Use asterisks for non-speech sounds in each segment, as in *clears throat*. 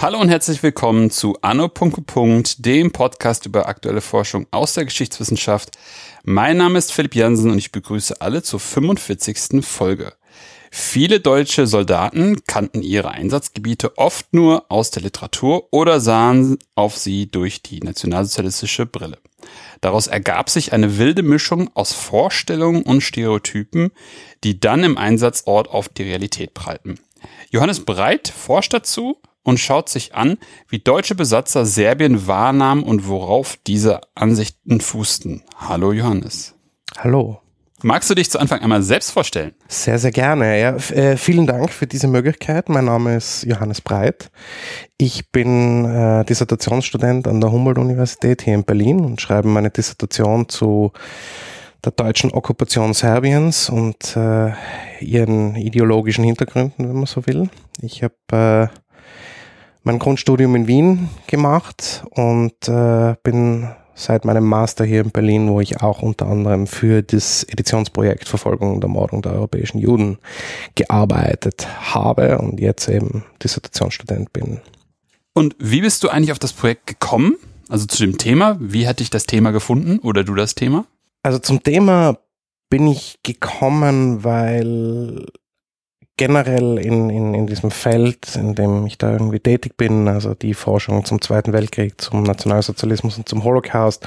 Hallo und herzlich willkommen zu Anno. dem Podcast über aktuelle Forschung aus der Geschichtswissenschaft. Mein Name ist Philipp Jansen und ich begrüße alle zur 45. Folge. Viele deutsche Soldaten kannten ihre Einsatzgebiete oft nur aus der Literatur oder sahen auf sie durch die nationalsozialistische Brille. Daraus ergab sich eine wilde Mischung aus Vorstellungen und Stereotypen, die dann im Einsatzort auf die Realität prallten. Johannes Breit forscht dazu und schaut sich an, wie deutsche Besatzer Serbien wahrnahmen und worauf diese Ansichten fußten. Hallo Johannes. Hallo. Magst du dich zu Anfang einmal selbst vorstellen? Sehr, sehr gerne. Ja, äh, vielen Dank für diese Möglichkeit. Mein Name ist Johannes Breit. Ich bin äh, Dissertationsstudent an der Humboldt-Universität hier in Berlin und schreibe meine Dissertation zu der deutschen Okkupation Serbiens und äh, ihren ideologischen Hintergründen, wenn man so will. Ich habe äh, mein Grundstudium in Wien gemacht und äh, bin seit meinem Master hier in Berlin, wo ich auch unter anderem für das Editionsprojekt Verfolgung und Ermordung der europäischen Juden gearbeitet habe und jetzt eben Dissertationsstudent bin. Und wie bist du eigentlich auf das Projekt gekommen? Also zu dem Thema? Wie hat dich das Thema gefunden oder du das Thema? Also zum Thema bin ich gekommen, weil generell in, in, in diesem Feld, in dem ich da irgendwie tätig bin, also die Forschung zum Zweiten Weltkrieg, zum Nationalsozialismus und zum Holocaust,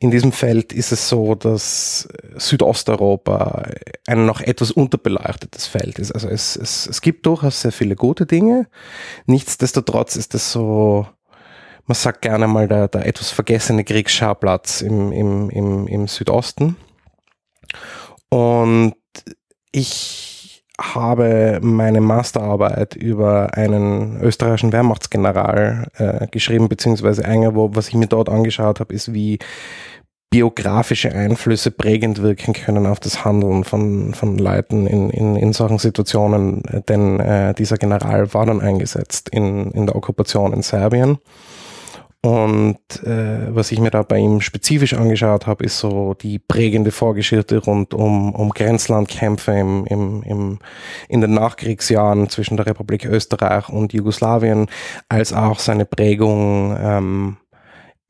in diesem Feld ist es so, dass Südosteuropa ein noch etwas unterbeleuchtetes Feld ist. Also es, es, es gibt durchaus sehr viele gute Dinge. Nichtsdestotrotz ist es so, man sagt gerne mal der, der etwas vergessene Kriegsschauplatz im, im, im, im Südosten. Und ich habe meine Masterarbeit über einen österreichischen Wehrmachtsgeneral äh, geschrieben, beziehungsweise eine, wo, was ich mir dort angeschaut habe, ist, wie biografische Einflüsse prägend wirken können auf das Handeln von, von Leuten in, in, in solchen Situationen. Denn äh, dieser General war dann eingesetzt in, in der Okkupation in Serbien und äh, was ich mir da bei ihm spezifisch angeschaut habe, ist so die prägende Vorgeschichte rund um, um Grenzlandkämpfe im, im, im, in den Nachkriegsjahren zwischen der Republik Österreich und Jugoslawien, als auch seine Prägung ähm,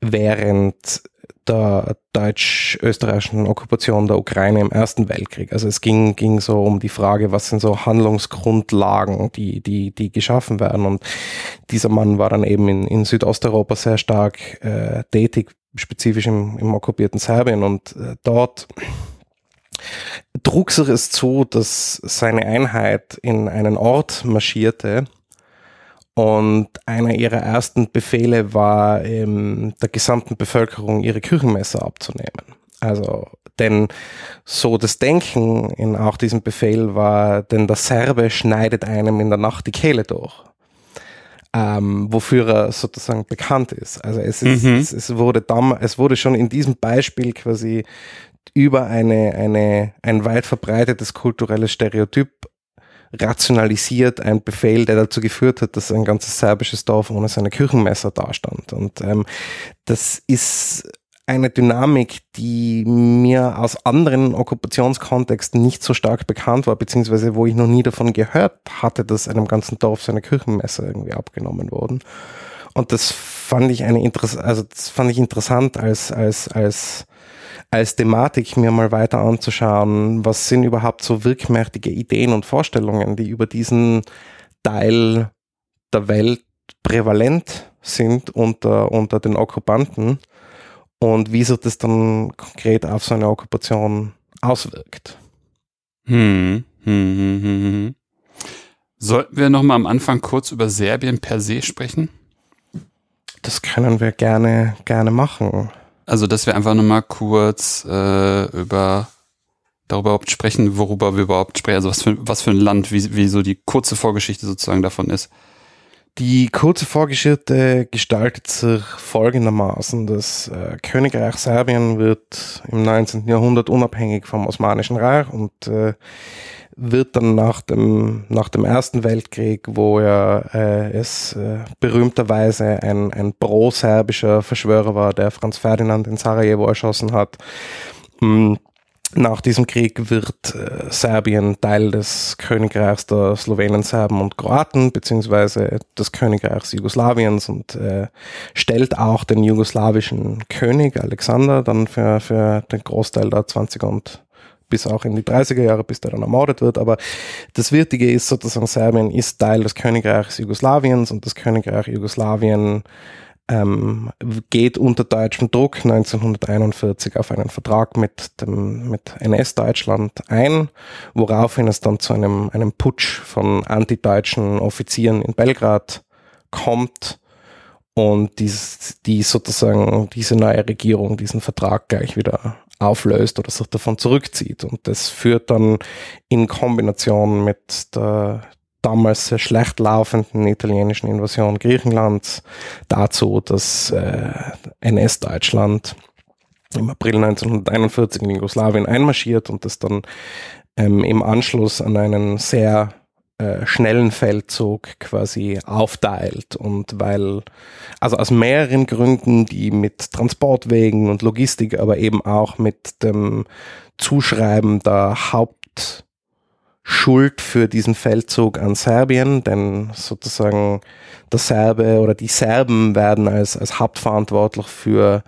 während der deutsch-österreichischen Okkupation der Ukraine im Ersten Weltkrieg. Also es ging, ging so um die Frage, was sind so Handlungsgrundlagen, die, die, die geschaffen werden. Und dieser Mann war dann eben in, in Südosteuropa sehr stark äh, tätig, spezifisch im, im okkupierten Serbien. Und äh, dort trug es zu, dass seine Einheit in einen Ort marschierte, und einer ihrer ersten Befehle war, ähm, der gesamten Bevölkerung ihre Küchenmesser abzunehmen. Also, denn so das Denken in auch diesem Befehl war, denn der Serbe schneidet einem in der Nacht die Kehle durch. Ähm, wofür er sozusagen bekannt ist. Also es, ist, mhm. es, es wurde damals, es wurde schon in diesem Beispiel quasi über eine, eine, ein weit verbreitetes kulturelles Stereotyp rationalisiert ein Befehl, der dazu geführt hat, dass ein ganzes serbisches Dorf ohne seine Küchenmesser dastand. Und ähm, das ist eine Dynamik, die mir aus anderen Okkupationskontexten nicht so stark bekannt war, beziehungsweise wo ich noch nie davon gehört hatte, dass einem ganzen Dorf seine Küchenmesser irgendwie abgenommen wurden. Und das fand ich eine Interess also das fand ich interessant als, als, als als Thematik mir mal weiter anzuschauen, was sind überhaupt so wirkmächtige Ideen und Vorstellungen, die über diesen Teil der Welt prävalent sind unter, unter den Okkupanten und wie sich das dann konkret auf so eine Okkupation auswirkt. Hm, hm, hm, hm, hm. Sollten wir nochmal am Anfang kurz über Serbien per se sprechen? Das können wir gerne, gerne machen. Also, dass wir einfach nochmal kurz äh, über darüber überhaupt sprechen, worüber wir überhaupt sprechen, also was für, was für ein Land, wie, wie so die kurze Vorgeschichte sozusagen davon ist. Die kurze Vorgeschichte gestaltet sich folgendermaßen. Das äh, Königreich Serbien wird im 19. Jahrhundert unabhängig vom Osmanischen Reich und äh, wird dann nach dem, nach dem Ersten Weltkrieg, wo ja äh, es äh, berühmterweise ein, ein pro-serbischer Verschwörer war, der Franz Ferdinand in Sarajevo erschossen hat, hm, nach diesem Krieg wird äh, Serbien Teil des Königreichs der Slowenen, Serben und Kroaten, beziehungsweise des Königreichs Jugoslawiens und äh, stellt auch den jugoslawischen König Alexander dann für, für den Großteil der 20er und bis auch in die 30er Jahre, bis der dann ermordet wird. Aber das Wichtige ist sozusagen, Serbien ist Teil des Königreichs Jugoslawiens und das Königreich Jugoslawien ähm, geht unter deutschem Druck 1941 auf einen Vertrag mit mit NS-Deutschland ein, woraufhin es dann zu einem, einem Putsch von antideutschen Offizieren in Belgrad kommt und dies, die sozusagen diese neue Regierung diesen Vertrag gleich wieder auflöst oder sich davon zurückzieht. Und das führt dann in Kombination mit der damals sehr schlecht laufenden italienischen Invasion Griechenlands dazu, dass äh, NS-Deutschland im April 1941 in Jugoslawien einmarschiert und das dann ähm, im Anschluss an einen sehr äh, schnellen Feldzug quasi aufteilt und weil, also aus mehreren Gründen, die mit Transportwegen und Logistik, aber eben auch mit dem Zuschreiben der Haupt Schuld für diesen Feldzug an Serbien, denn sozusagen der Serbe oder die Serben werden als, als hauptverantwortlich für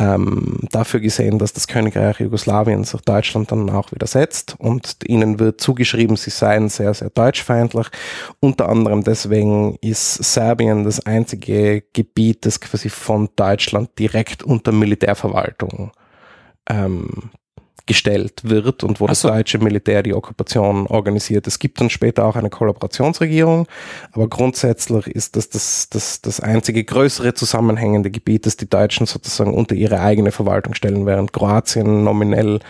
ähm, dafür gesehen, dass das Königreich Jugoslawien sich Deutschland dann auch widersetzt und ihnen wird zugeschrieben, sie seien sehr, sehr deutschfeindlich. Unter anderem deswegen ist Serbien das einzige Gebiet, das quasi von Deutschland direkt unter Militärverwaltung ähm, gestellt wird und wo so. das deutsche Militär die Okkupation organisiert. Es gibt dann später auch eine Kollaborationsregierung, aber grundsätzlich ist das das, das, das einzige größere zusammenhängende Gebiet, das die Deutschen sozusagen unter ihre eigene Verwaltung stellen, während Kroatien nominell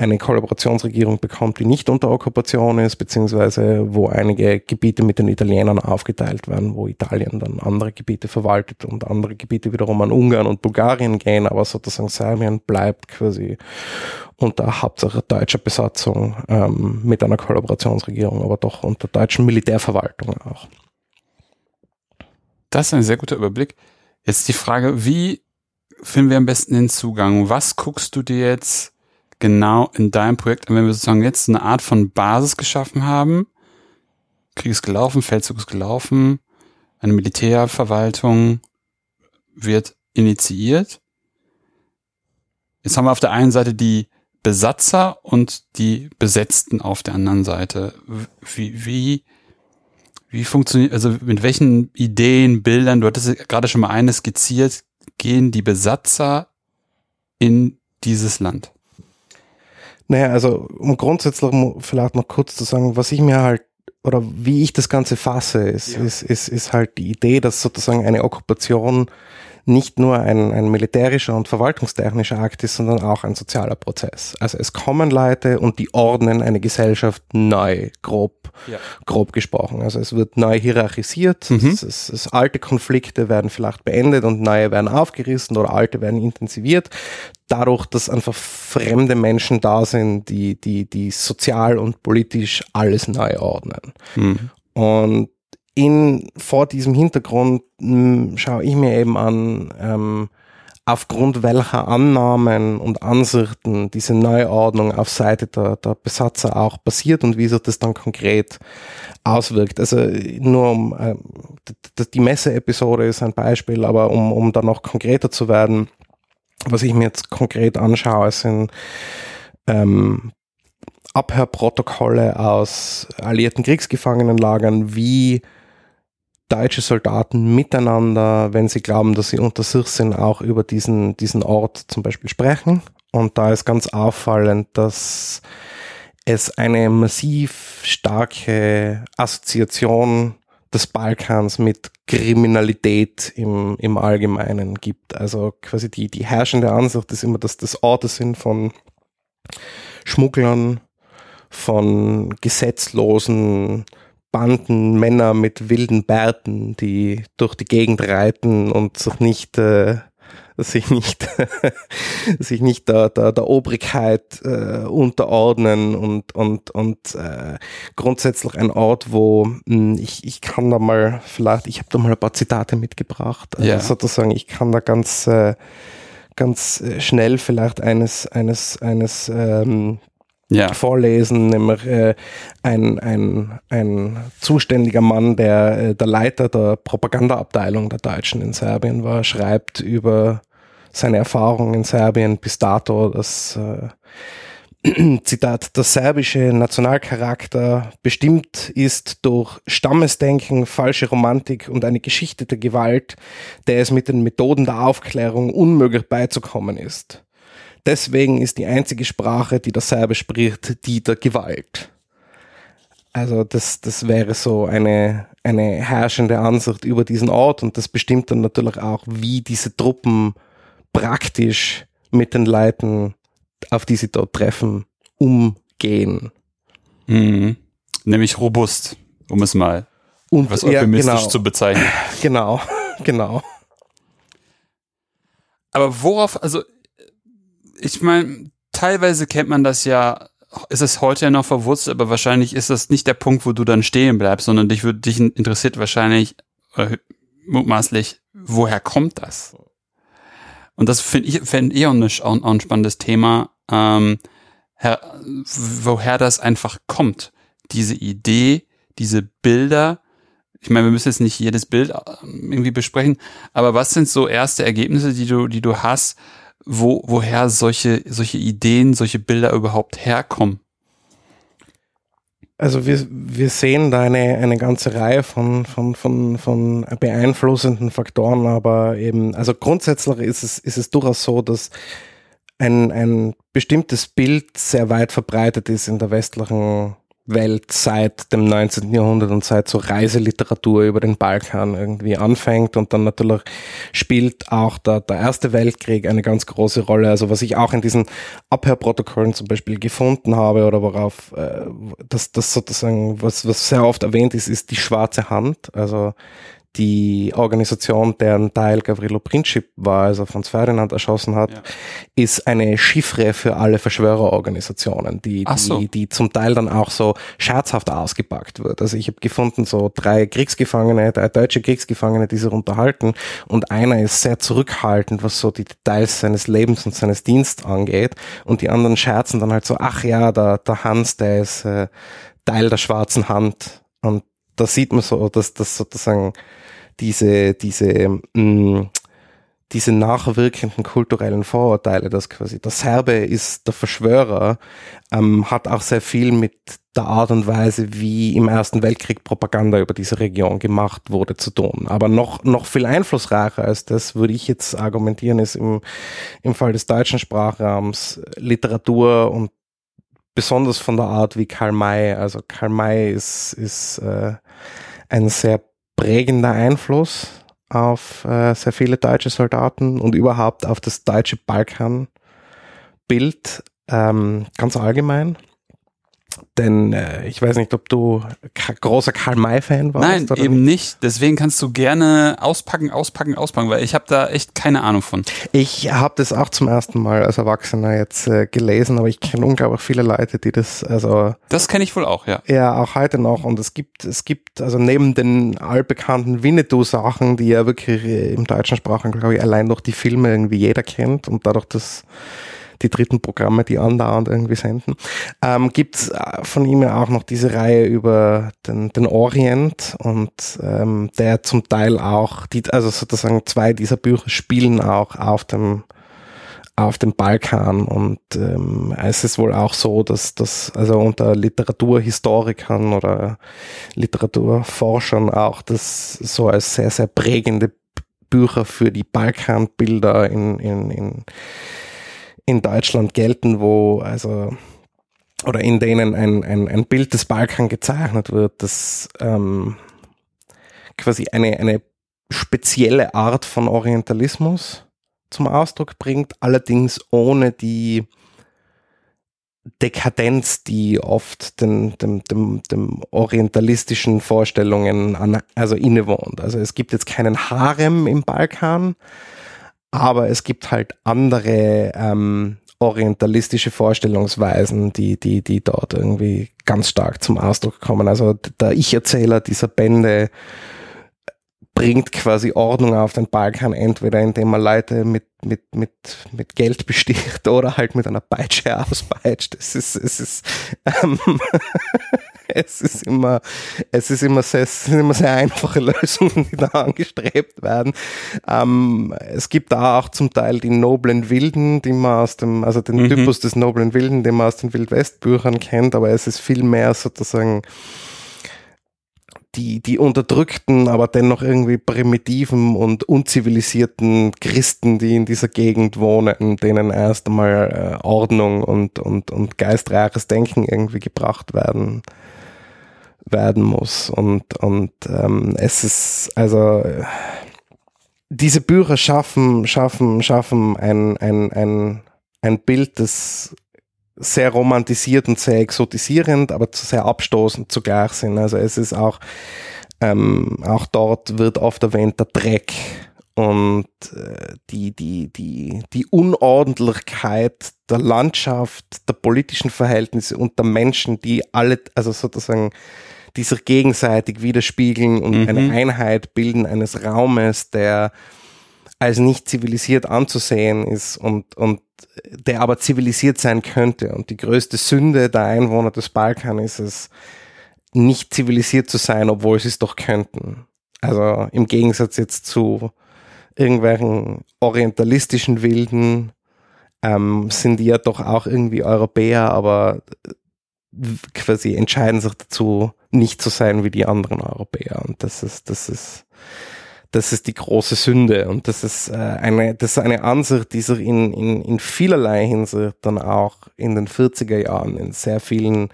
eine Kollaborationsregierung bekommt, die nicht unter Okkupation ist, beziehungsweise wo einige Gebiete mit den Italienern aufgeteilt werden, wo Italien dann andere Gebiete verwaltet und andere Gebiete wiederum an Ungarn und Bulgarien gehen, aber sozusagen Serbien bleibt quasi unter Hauptsache deutscher Besatzung ähm, mit einer Kollaborationsregierung, aber doch unter deutschen Militärverwaltung auch. Das ist ein sehr guter Überblick. Jetzt die Frage, wie finden wir am besten den Zugang? Was guckst du dir jetzt genau in deinem Projekt wenn wir sozusagen jetzt eine Art von Basis geschaffen haben? Krieg ist gelaufen, Feldzug ist gelaufen, eine Militärverwaltung wird initiiert. Jetzt haben wir auf der einen Seite die Besatzer und die Besetzten auf der anderen Seite. Wie, wie, wie funktioniert, also mit welchen Ideen, Bildern, du hattest gerade schon mal eine skizziert, gehen die Besatzer in dieses Land? Naja, also um grundsätzlich vielleicht noch kurz zu sagen, was ich mir halt oder wie ich das Ganze fasse, ist, ja. ist, ist, ist halt die Idee, dass sozusagen eine Okkupation nicht nur ein, ein militärischer und verwaltungstechnischer Akt ist, sondern auch ein sozialer Prozess. Also es kommen Leute und die ordnen eine Gesellschaft neu, grob, ja. grob gesprochen. Also es wird neu hierarchisiert, mhm. es, es, es, alte Konflikte werden vielleicht beendet und neue werden aufgerissen oder alte werden intensiviert. Dadurch, dass einfach fremde Menschen da sind, die, die, die sozial und politisch alles neu ordnen. Mhm. Und in, vor diesem Hintergrund hm, schaue ich mir eben an, ähm, aufgrund welcher Annahmen und Ansichten diese Neuordnung auf Seite der, der Besatzer auch passiert und wie sich das dann konkret auswirkt. Also nur um, äh, die Messe-Episode ist ein Beispiel, aber um, um da noch konkreter zu werden, was ich mir jetzt konkret anschaue, sind ähm, Abhörprotokolle aus alliierten Kriegsgefangenenlagern, wie deutsche Soldaten miteinander, wenn sie glauben, dass sie unter sich sind, auch über diesen, diesen Ort zum Beispiel sprechen. Und da ist ganz auffallend, dass es eine massiv starke Assoziation des Balkans mit Kriminalität im, im Allgemeinen gibt. Also quasi die, die herrschende Ansicht ist immer, dass das Orte sind von Schmugglern, von gesetzlosen Banden, Männer mit wilden Bärten, die durch die Gegend reiten und sich nicht, äh, sich nicht *laughs* sich nicht der, der, der Obrigkeit äh, unterordnen und, und, und äh, grundsätzlich ein Ort, wo mh, hm, ich, ich kann da mal vielleicht, ich habe da mal ein paar Zitate mitgebracht, also ja. sozusagen, ich kann da ganz äh, ganz äh, schnell vielleicht eines, eines, eines ähm, ja. vorlesen, nämlich äh, ein, ein, ein zuständiger Mann, der äh, der Leiter der Propagandaabteilung der Deutschen in Serbien war, schreibt über seine Erfahrungen in Serbien bis dato, dass äh, *clears throat* Zitat, der serbische Nationalcharakter bestimmt ist durch Stammesdenken, falsche Romantik und eine Geschichte der Gewalt, der es mit den Methoden der Aufklärung unmöglich beizukommen ist. Deswegen ist die einzige Sprache, die der Serbe spricht, die der Gewalt. Also das, das wäre so eine, eine herrschende Ansicht über diesen Ort und das bestimmt dann natürlich auch, wie diese Truppen praktisch mit den Leuten auf die sie dort treffen, umgehen. Mhm. Nämlich robust, um es mal und, was euphemistisch ja, genau. zu bezeichnen. Genau, *laughs* genau. Aber worauf, also ich meine, teilweise kennt man das ja, ist es heute ja noch verwurzelt, aber wahrscheinlich ist das nicht der Punkt, wo du dann stehen bleibst, sondern dich, würde dich interessiert wahrscheinlich äh, mutmaßlich, woher kommt das? Und das finde ich, fände ich auch, auch, ein spannendes Thema, ähm, her, woher das einfach kommt. Diese Idee, diese Bilder. Ich meine, wir müssen jetzt nicht jedes Bild ähm, irgendwie besprechen, aber was sind so erste Ergebnisse, die du, die du hast, wo, woher solche, solche Ideen, solche Bilder überhaupt herkommen? Also wir, wir sehen da eine, eine ganze Reihe von, von, von, von beeinflussenden Faktoren, aber eben, also grundsätzlich ist es, ist es durchaus so, dass ein, ein bestimmtes Bild sehr weit verbreitet ist in der westlichen Welt seit dem 19. Jahrhundert und seit so Reiseliteratur über den Balkan irgendwie anfängt und dann natürlich spielt auch der, der Erste Weltkrieg eine ganz große Rolle. Also was ich auch in diesen Abhörprotokollen zum Beispiel gefunden habe oder worauf äh, das, das sozusagen, was, was sehr oft erwähnt ist, ist die schwarze Hand. Also die Organisation, deren Teil Gavrilo Princip war, also Franz Ferdinand erschossen hat, ja. ist eine Chiffre für alle Verschwörerorganisationen, die, so. die, die zum Teil dann auch so scherzhaft ausgepackt wird. Also ich habe gefunden, so drei Kriegsgefangene, drei deutsche Kriegsgefangene, die sich unterhalten und einer ist sehr zurückhaltend, was so die Details seines Lebens und seines Dienstes angeht und die anderen scherzen dann halt so, ach ja, der, der Hans, der ist äh, Teil der schwarzen Hand und da sieht man so, dass das sozusagen diese, diese, mh, mm, diese nachwirkenden kulturellen Vorurteile, dass quasi der Serbe ist der Verschwörer, ähm, hat auch sehr viel mit der Art und Weise, wie im Ersten Weltkrieg Propaganda über diese Region gemacht wurde, zu tun. Aber noch, noch viel einflussreicher als das, würde ich jetzt argumentieren, ist im, im Fall des deutschen Sprachraums Literatur und besonders von der Art wie Karl May. Also Karl May ist, ist äh, ein sehr prägender Einfluss auf äh, sehr viele deutsche Soldaten und überhaupt auf das deutsche Balkanbild ähm, ganz allgemein. Denn äh, ich weiß nicht, ob du großer Karl May-Fan warst. Nein, eben nicht. Deswegen kannst du gerne auspacken, auspacken, auspacken, weil ich habe da echt keine Ahnung von. Ich habe das auch zum ersten Mal als Erwachsener jetzt äh, gelesen, aber ich kenne unglaublich viele Leute, die das also. Das kenne ich wohl auch, ja. Ja, auch heute noch. Und es gibt, es gibt also neben den allbekannten Winnetou-Sachen, die ja wirklich äh, im deutschen Sprachen, glaube ich, allein durch die Filme irgendwie jeder kennt und dadurch, dass die dritten Programme, die andauernd irgendwie senden. Ähm, Gibt äh, von ihm ja auch noch diese Reihe über den, den Orient und ähm, der zum Teil auch, die, also sozusagen zwei dieser Bücher spielen auch auf dem auf dem Balkan und ähm, es ist wohl auch so, dass das also unter Literaturhistorikern oder Literaturforschern auch das so als sehr, sehr prägende Bücher für die Balkanbilder in, in, in, in Deutschland gelten, wo also oder in denen ein, ein, ein Bild des Balkan gezeichnet wird, das ähm, quasi eine, eine spezielle Art von Orientalismus zum Ausdruck bringt, allerdings ohne die Dekadenz, die oft den, dem, dem, dem orientalistischen Vorstellungen an, also innewohnt. Also es gibt jetzt keinen Harem im Balkan, aber es gibt halt andere ähm, orientalistische Vorstellungsweisen, die, die, die dort irgendwie ganz stark zum Ausdruck kommen. Also der Ich-Erzähler dieser Bände bringt quasi Ordnung auf den Balkan, entweder indem man Leute mit, mit, mit, mit Geld besticht *laughs* oder halt mit einer Peitsche auspeitscht. Es ist, es ist, ähm, *laughs* *laughs* es ist immer, es ist immer sehr, es sind immer sehr einfache *laughs* Lösungen, die da angestrebt werden. Ähm, es gibt da auch zum Teil die noblen Wilden, die man aus dem, also den mhm. Typus des noblen Wilden, den man aus den Wildwestbüchern kennt, aber es ist viel mehr sozusagen, die, die unterdrückten, aber dennoch irgendwie primitiven und unzivilisierten Christen, die in dieser Gegend wohnen, denen erst einmal äh, Ordnung und, und, und geistreiches Denken irgendwie gebracht werden werden muss. Und, und ähm, es ist, also diese Bücher schaffen, schaffen, schaffen ein, ein, ein, ein Bild, das sehr romantisiert und sehr exotisierend, aber sehr abstoßend zugleich sind. Also es ist auch, ähm, auch dort wird oft erwähnt der Dreck und äh, die, die, die, die Unordentlichkeit der Landschaft, der politischen Verhältnisse und der Menschen, die alle, also sozusagen die sich gegenseitig widerspiegeln und mhm. eine Einheit bilden eines Raumes, der als nicht zivilisiert anzusehen ist und, und der aber zivilisiert sein könnte. Und die größte Sünde der Einwohner des Balkan ist es, nicht zivilisiert zu sein, obwohl sie es doch könnten. Also im Gegensatz jetzt zu irgendwelchen orientalistischen Wilden ähm, sind die ja doch auch irgendwie Europäer, aber quasi entscheiden sich dazu, nicht zu sein wie die anderen Europäer. Und das ist, das ist, das ist die große Sünde. Und das ist äh, eine, das ist eine Ansicht, die sich in, in, in vielerlei Hinsicht dann auch in den 40er Jahren in sehr vielen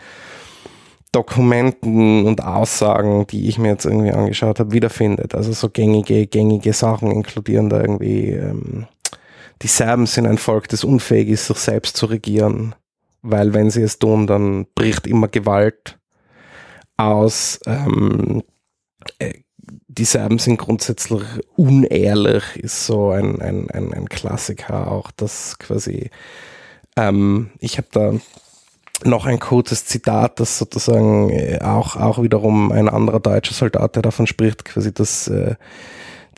Dokumenten und Aussagen, die ich mir jetzt irgendwie angeschaut habe, wiederfindet. Also so gängige, gängige Sachen inkludieren da irgendwie, ähm, die Serben sind ein Volk, das unfähig ist, sich selbst zu regieren, weil wenn sie es tun, dann bricht immer Gewalt aus. Ähm, äh, die Serben sind grundsätzlich unehrlich, ist so ein, ein, ein, ein Klassiker auch, das quasi, ähm, ich habe da noch ein kurzes Zitat, das sozusagen äh, auch, auch wiederum ein anderer deutscher Soldat, der davon spricht, quasi, dass äh,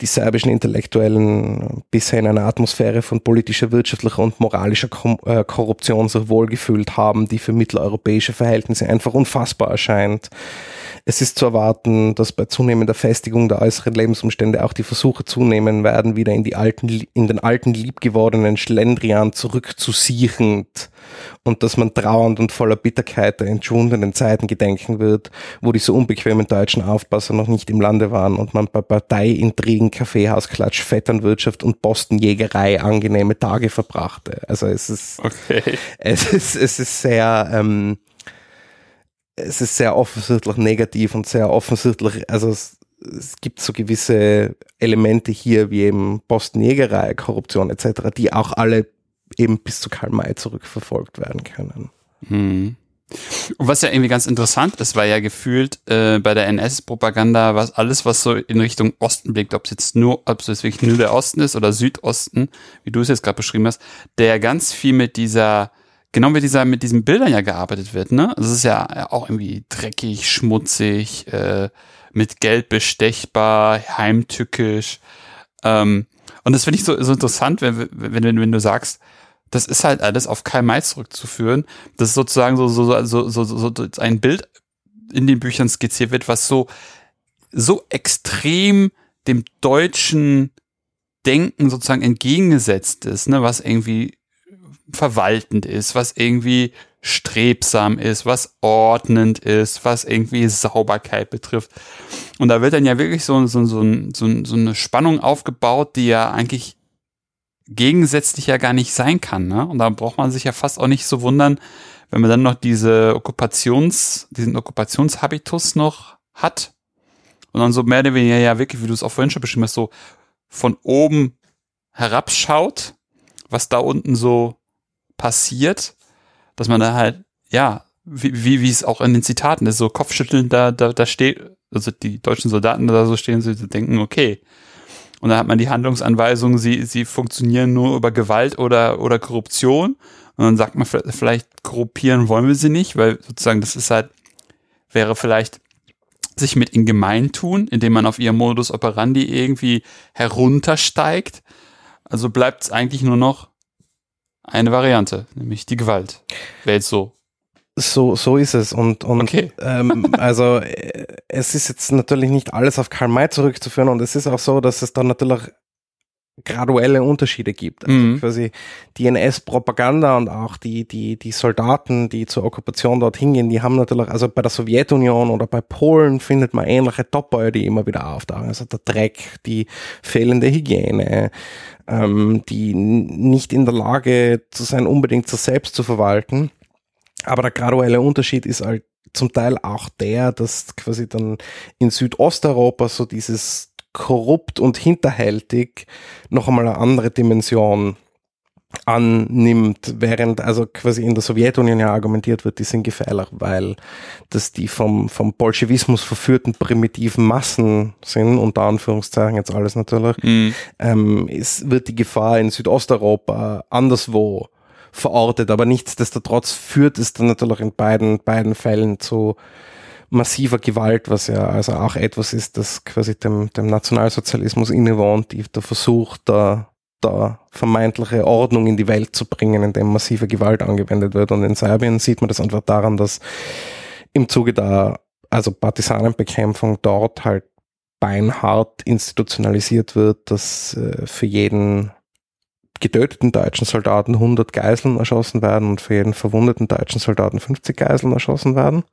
die serbischen Intellektuellen bisher in einer Atmosphäre von politischer, wirtschaftlicher und moralischer äh, Korruption sich wohlgefühlt haben, die für mitteleuropäische Verhältnisse einfach unfassbar erscheint. Es ist zu erwarten, dass bei zunehmender Festigung der äußeren Lebensumstände auch die Versuche zunehmen werden, wieder in die alten, in den alten liebgewordenen Schlendrian zurückzusiechen und dass man trauernd und voller Bitterkeit der entschwundenen Zeiten gedenken wird, wo diese unbequemen deutschen Aufpasser noch nicht im Lande waren und man bei Parteiintrigen, Kaffeehausklatsch, Vetternwirtschaft und Postenjägerei angenehme Tage verbrachte. Also es ist, okay. es ist, es ist sehr, ähm, es ist sehr offensichtlich negativ und sehr offensichtlich, also es, es gibt so gewisse Elemente hier wie eben Postenjägerei, Korruption etc., die auch alle eben bis zu Karl May zurückverfolgt werden können. Hm. Und was ja irgendwie ganz interessant ist, weil ja gefühlt äh, bei der NS-Propaganda was alles, was so in Richtung Osten blickt, ob es jetzt nur, ob es jetzt wirklich nur der Osten ist oder Südosten, wie du es jetzt gerade beschrieben hast, der ganz viel mit dieser genau mit dieser, mit diesen Bildern ja gearbeitet wird, ne? Also es ist ja auch irgendwie dreckig, schmutzig, äh, mit Geld bestechbar, heimtückisch. Ähm, und das finde ich so, so interessant, wenn, wenn, wenn du sagst, das ist halt alles auf Karl May zurückzuführen. Das ist sozusagen so, so, so, so, so ein Bild in den Büchern skizziert wird, was so, so extrem dem deutschen Denken sozusagen entgegengesetzt ist, ne, was irgendwie verwaltend ist, was irgendwie strebsam ist, was ordnend ist, was irgendwie Sauberkeit betrifft. Und da wird dann ja wirklich so, so, so, so, so eine Spannung aufgebaut, die ja eigentlich gegensätzlich ja gar nicht sein kann. Ne? Und da braucht man sich ja fast auch nicht so wundern, wenn man dann noch diese Okkupations, diesen Okkupationshabitus noch hat. Und dann so mehr oder weniger ja wirklich, wie du es auch vorhin schon beschrieben hast, so von oben herabschaut, was da unten so passiert, dass man da halt, ja, wie, wie, wie es auch in den Zitaten ist, so Kopfschütteln da, da, da steht, also die deutschen Soldaten da so stehen, sie denken, okay, Und dann hat man die Handlungsanweisung, sie, sie funktionieren nur über Gewalt oder, oder Korruption. Und dann sagt man vielleicht, korruptieren wollen wir sie nicht, weil sozusagen das ist halt, wäre vielleicht sich mit ihnen gemein tun, indem man auf ihrem Modus operandi irgendwie heruntersteigt. Also bleibt es eigentlich nur noch eine Variante, nämlich die Gewalt. Wäre jetzt so. So, so ist es. Und, und okay. ähm, *laughs* also äh, es ist jetzt natürlich nicht alles auf Karl May zurückzuführen und es ist auch so, dass es dann natürlich graduelle Unterschiede gibt. Also mhm. quasi die NS-Propaganda und auch die, die, die Soldaten, die zur Okkupation dort hingehen, die haben natürlich, also bei der Sowjetunion oder bei Polen findet man ähnliche Topoi, die immer wieder auftauchen. Also der Dreck, die fehlende Hygiene, ähm, die nicht in der Lage zu sein, unbedingt sich selbst zu verwalten. Aber der graduelle Unterschied ist halt zum Teil auch der, dass quasi dann in Südosteuropa so dieses korrupt und hinterhältig noch einmal eine andere Dimension annimmt, während also quasi in der Sowjetunion ja argumentiert wird, die sind gefährlich, weil das die vom, vom Bolschewismus verführten primitiven Massen sind, unter Anführungszeichen jetzt alles natürlich, mhm. ähm, es wird die Gefahr in Südosteuropa anderswo verortet, aber nichtsdestotrotz führt es dann natürlich in beiden, beiden Fällen zu massiver Gewalt, was ja also auch etwas ist, das quasi dem, dem Nationalsozialismus innewohnt, der Versuch, da, da vermeintliche Ordnung in die Welt zu bringen, indem massive Gewalt angewendet wird. Und in Serbien sieht man das einfach daran, dass im Zuge der also Partisanenbekämpfung dort halt beinhart institutionalisiert wird, dass äh, für jeden getöteten deutschen Soldaten 100 Geiseln erschossen werden und für jeden verwundeten deutschen Soldaten 50 Geiseln erschossen werden.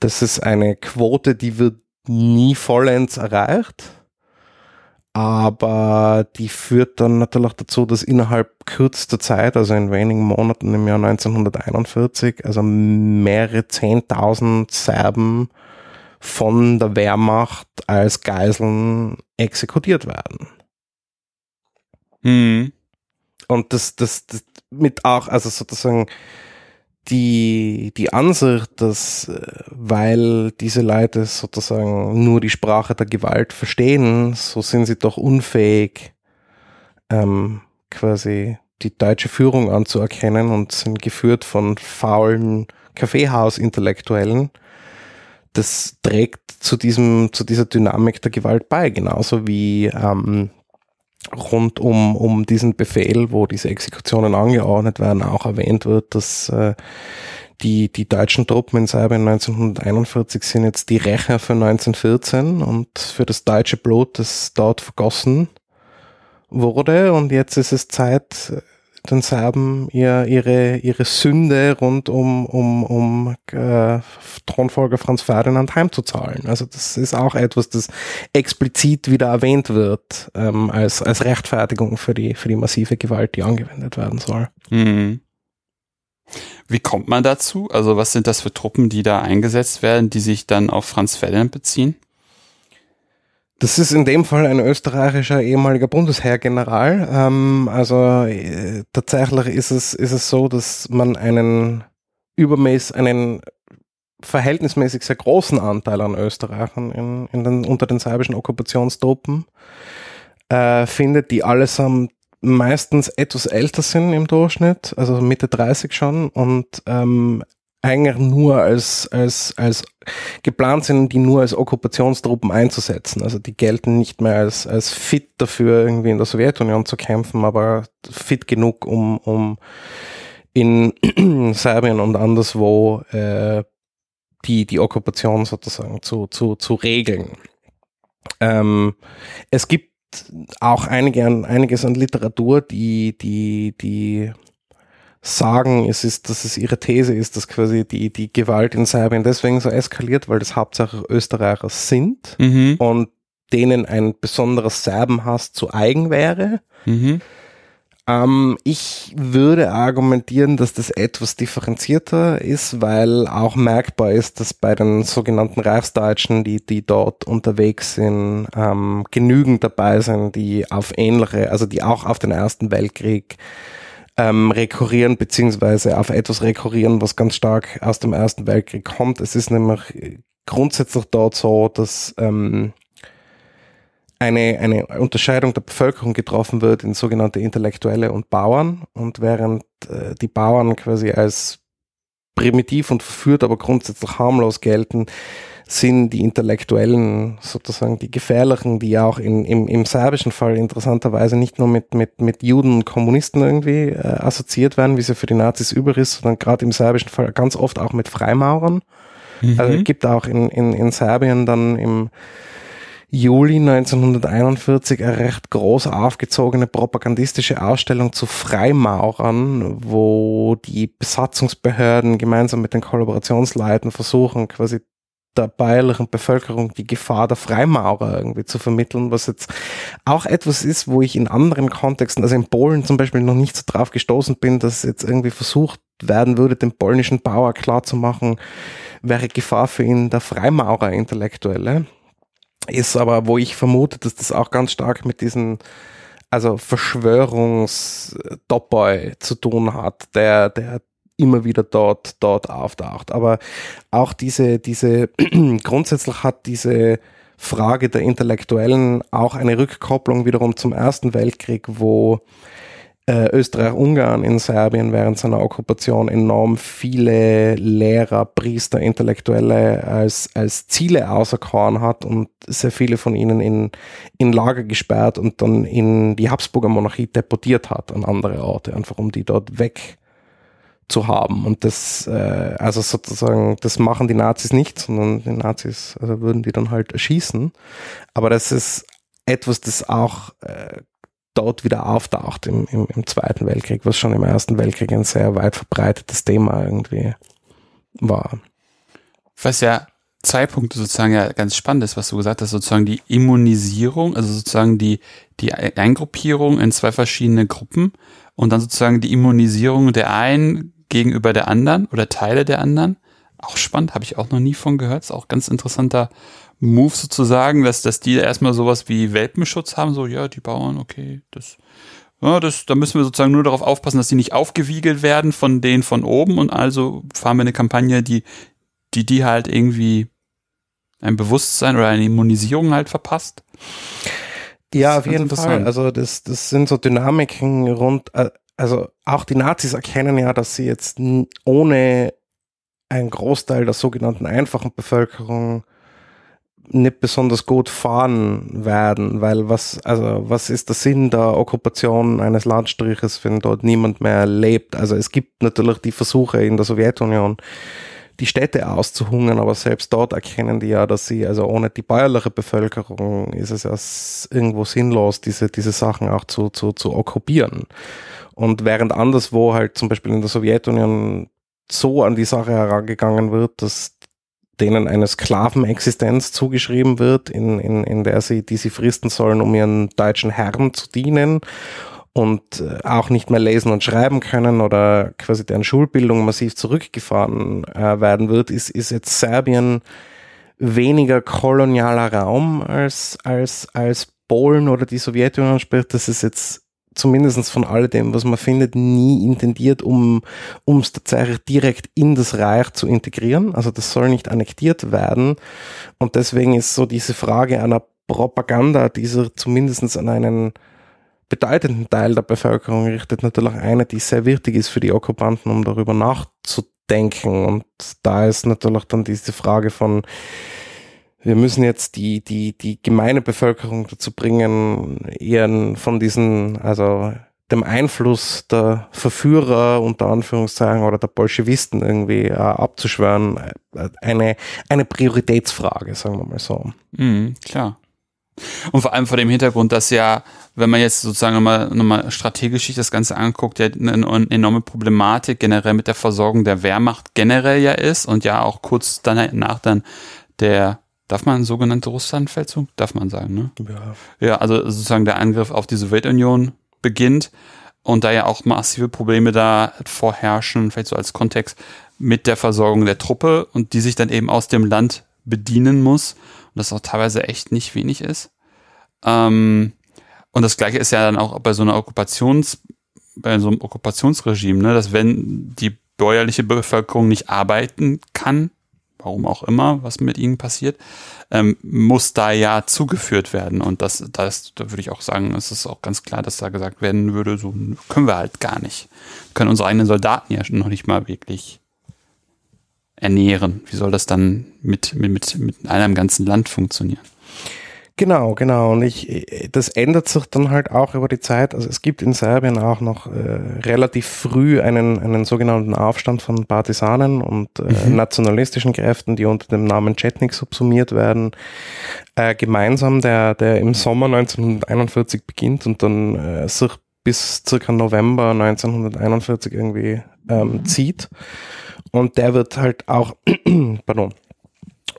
Das ist eine Quote, die wird nie vollends erreicht. Aber die führt dann natürlich dazu, dass innerhalb kürzester Zeit, also in wenigen Monaten im Jahr 1941, also mehrere Zehntausend Serben von der Wehrmacht als Geiseln exekutiert werden. Mhm. Und das, das, das mit auch, also sozusagen die, die Ansicht, dass äh, weil diese Leute sozusagen nur die Sprache der Gewalt verstehen, so sind sie doch unfähig, ähm, quasi die deutsche Führung anzuerkennen und sind geführt von faulen Kaffeehaus-Intellektuellen. Das trägt zu diesem, zu dieser Dynamik der Gewalt bei, genauso wie ähm, rund um, um diesen Befehl, wo diese Exekutionen angeordnet werden, auch erwähnt wird, dass äh, die, die deutschen Truppen in Serbien 1941 sind jetzt die Rächer für 1914 und für das deutsche Blut, das dort vergossen wurde. Und jetzt ist es Zeit, den Serben ihr, ihre, ihre Sünde rund um, um, um äh, Thronfolger Franz Ferdinand heimzuzahlen. Also das ist auch etwas, das explizit wieder erwähnt wird ähm, als, als Rechtfertigung für die, für die massive Gewalt, die angewendet werden soll. Mhm. Wie kommt man dazu? Also was sind das für Truppen, die da eingesetzt werden, die sich dann auf Franz Ferdinand beziehen? Das ist in dem Fall ein österreichischer ehemaliger Bundesheergeneral. Ähm, also äh, tatsächlich ist es, ist es so, dass man einen übermäß, einen verhältnismäßig sehr großen Anteil an Österreichern in, in den, unter den serbischen Okkupationstruppen äh, findet, die allesamt meistens etwas älter sind im Durchschnitt, also Mitte 30 schon und ähm, eigentlich nur als, als, als geplant sind, die nur als Okkupationstruppen einzusetzen. Also die gelten nicht mehr als, als fit dafür, irgendwie in der Sowjetunion zu kämpfen, aber fit genug, um, um in *clears throat* Serbien und anderswo äh, die, die Okkupation sozusagen zu, zu, zu regeln. Ähm, es gibt auch einige, einiges an Literatur, die, die, die sagen, es ist, dass es ihre These ist, dass quasi die, die Gewalt in Serbien deswegen so eskaliert, weil das hauptsächlich Österreicher sind mhm. und denen ein besonderes Serbenhass zu eigen wäre. Mhm. Ähm, ich würde argumentieren, dass das etwas differenzierter ist, weil auch merkbar ist, dass bei den sogenannten Reichsdeutschen, die, die dort unterwegs sind, ähm, genügend dabei sind, die auf ähnliche, also die auch auf den Ersten Weltkrieg ähm, rekurrieren, beziehungsweise auf etwas rekurrieren, was ganz stark aus dem Ersten Weltkrieg kommt. Es ist nämlich grundsätzlich dort so, dass ähm, eine, eine Unterscheidung der Bevölkerung getroffen wird in sogenannte Intellektuelle und Bauern. Und während äh, die Bauern quasi als primitiv und verführt, aber grundsätzlich harmlos gelten, sind die Intellektuellen sozusagen die gefährlichen, die auch in, im, im serbischen Fall interessanterweise nicht nur mit, mit, mit Juden und Kommunisten irgendwie äh, assoziiert werden, wie es ja für die Nazis übrig ist, sondern gerade im serbischen Fall ganz oft auch mit Freimaurern. Mhm. Also es gibt auch in, in, in Serbien dann im Juli 1941 eine recht groß aufgezogene propagandistische Ausstellung zu Freimaurern, wo die Besatzungsbehörden gemeinsam mit den Kollaborationsleuten versuchen, quasi der bäuerlichen Bevölkerung die Gefahr der Freimaurer irgendwie zu vermitteln, was jetzt auch etwas ist, wo ich in anderen Kontexten, also in Polen zum Beispiel noch nicht so drauf gestoßen bin, dass jetzt irgendwie versucht werden würde, dem polnischen Bauer klarzumachen, wäre Gefahr für ihn der Freimaurer Intellektuelle ist aber, wo ich vermute, dass das auch ganz stark mit diesen also Verschwörungs-Topboy zu tun hat, der, der immer wieder dort, dort auftaucht. Aber auch diese, diese, *clears throat* grundsätzlich hat diese Frage der Intellektuellen auch eine Rückkopplung wiederum zum Ersten Weltkrieg, wo äh, Österreich-Ungarn in Serbien während seiner Okkupation enorm viele Lehrer, Priester, Intellektuelle als, als Ziele auserkoren hat und sehr viele von ihnen in, in Lager gesperrt und dann in die Habsburger Monarchie deportiert hat an andere Orte, einfach um die dort weg zu haben. Und das, äh, also sozusagen, das machen die Nazis nicht, sondern die Nazis, also würden die dann halt erschießen. Aber das ist etwas, das auch äh, dort wieder auftaucht im, im, im Zweiten Weltkrieg, was schon im Ersten Weltkrieg ein sehr weit verbreitetes Thema irgendwie war. Was ja zwei Punkte sozusagen ja ganz spannend ist, was du gesagt hast, sozusagen die Immunisierung, also sozusagen die, die Eingruppierung in zwei verschiedene Gruppen und dann sozusagen die Immunisierung der einen gegenüber der anderen oder Teile der anderen. Auch spannend, habe ich auch noch nie von gehört. Ist auch ganz interessanter Move sozusagen, dass, dass die erstmal sowas wie Welpenschutz haben, so, ja, die Bauern, okay, das, ja, das, da müssen wir sozusagen nur darauf aufpassen, dass die nicht aufgewiegelt werden von denen von oben und also fahren wir eine Kampagne, die, die, die halt irgendwie ein Bewusstsein oder eine Immunisierung halt verpasst. Ja, auf jeden Fall. Also das, das sind so Dynamiken rund, äh, also auch die Nazis erkennen ja, dass sie jetzt ohne einen Großteil der sogenannten einfachen Bevölkerung nicht besonders gut fahren werden, weil was, also was ist der Sinn der Okkupation eines Landstriches, wenn dort niemand mehr lebt? Also es gibt natürlich die Versuche in der Sowjetunion, die Städte auszuhungern, aber selbst dort erkennen die ja, dass sie, also ohne die bäuerliche Bevölkerung ist es ja irgendwo sinnlos, diese, diese Sachen auch zu, zu, zu okkupieren. Und während anderswo halt zum Beispiel in der Sowjetunion so an die Sache herangegangen wird, dass denen eine Sklavenexistenz zugeschrieben wird, in, in, in der sie, die sie fristen sollen, um ihren deutschen Herren zu dienen und äh, auch nicht mehr lesen und schreiben können oder quasi deren Schulbildung massiv zurückgefahren äh, werden wird, ist, ist jetzt Serbien weniger kolonialer Raum als, als, als Polen oder die Sowjetunion, sprich, das ist jetzt zumindest von all dem, was man findet, nie intendiert, um es tatsächlich direkt in das Reich zu integrieren. Also das soll nicht annektiert werden. Und deswegen ist so diese Frage einer Propaganda, die sich zumindest an einen bedeutenden Teil der Bevölkerung richtet, natürlich eine, die sehr wichtig ist für die Okkupanten, um darüber nachzudenken. Und da ist natürlich dann diese Frage von, wir müssen jetzt die, die, die gemeine Bevölkerung dazu bringen, ihren von diesen, also dem Einfluss der Verführer unter Anführungszeichen oder der Bolschewisten irgendwie äh, abzuschwören, äh, eine, eine Prioritätsfrage, sagen wir mal so. Mhm, klar. Und vor allem vor dem Hintergrund, dass ja, wenn man jetzt sozusagen nochmal, nochmal strategisch das Ganze anguckt, ja eine enorme Problematik generell mit der Versorgung der Wehrmacht generell ja ist und ja auch kurz danach dann der Darf man sogenannte Russlandfeldzug? Darf man sagen, ne? Ja. Ja, also sozusagen der Angriff auf die Sowjetunion beginnt und da ja auch massive Probleme da vorherrschen, vielleicht so als Kontext, mit der Versorgung der Truppe und die sich dann eben aus dem Land bedienen muss und das auch teilweise echt nicht wenig ist. Ähm, und das gleiche ist ja dann auch bei so einer Okkupations, bei so einem Okkupationsregime, ne, dass wenn die bäuerliche Bevölkerung nicht arbeiten kann, warum auch immer, was mit ihnen passiert, ähm, muss da ja zugeführt werden. Und das, das, da würde ich auch sagen, es ist auch ganz klar, dass da gesagt werden würde, so können wir halt gar nicht. Wir können unsere eigenen Soldaten ja noch nicht mal wirklich ernähren. Wie soll das dann mit, mit, mit, mit einem ganzen Land funktionieren? Genau, genau. Und ich, das ändert sich dann halt auch über die Zeit. Also es gibt in Serbien auch noch äh, relativ früh einen, einen sogenannten Aufstand von Partisanen und äh, mhm. nationalistischen Kräften, die unter dem Namen Chetnik subsumiert werden, äh, gemeinsam, der, der im Sommer 1941 beginnt und dann äh, sich bis circa November 1941 irgendwie ähm, zieht. Und der wird halt auch, *clears throat* pardon,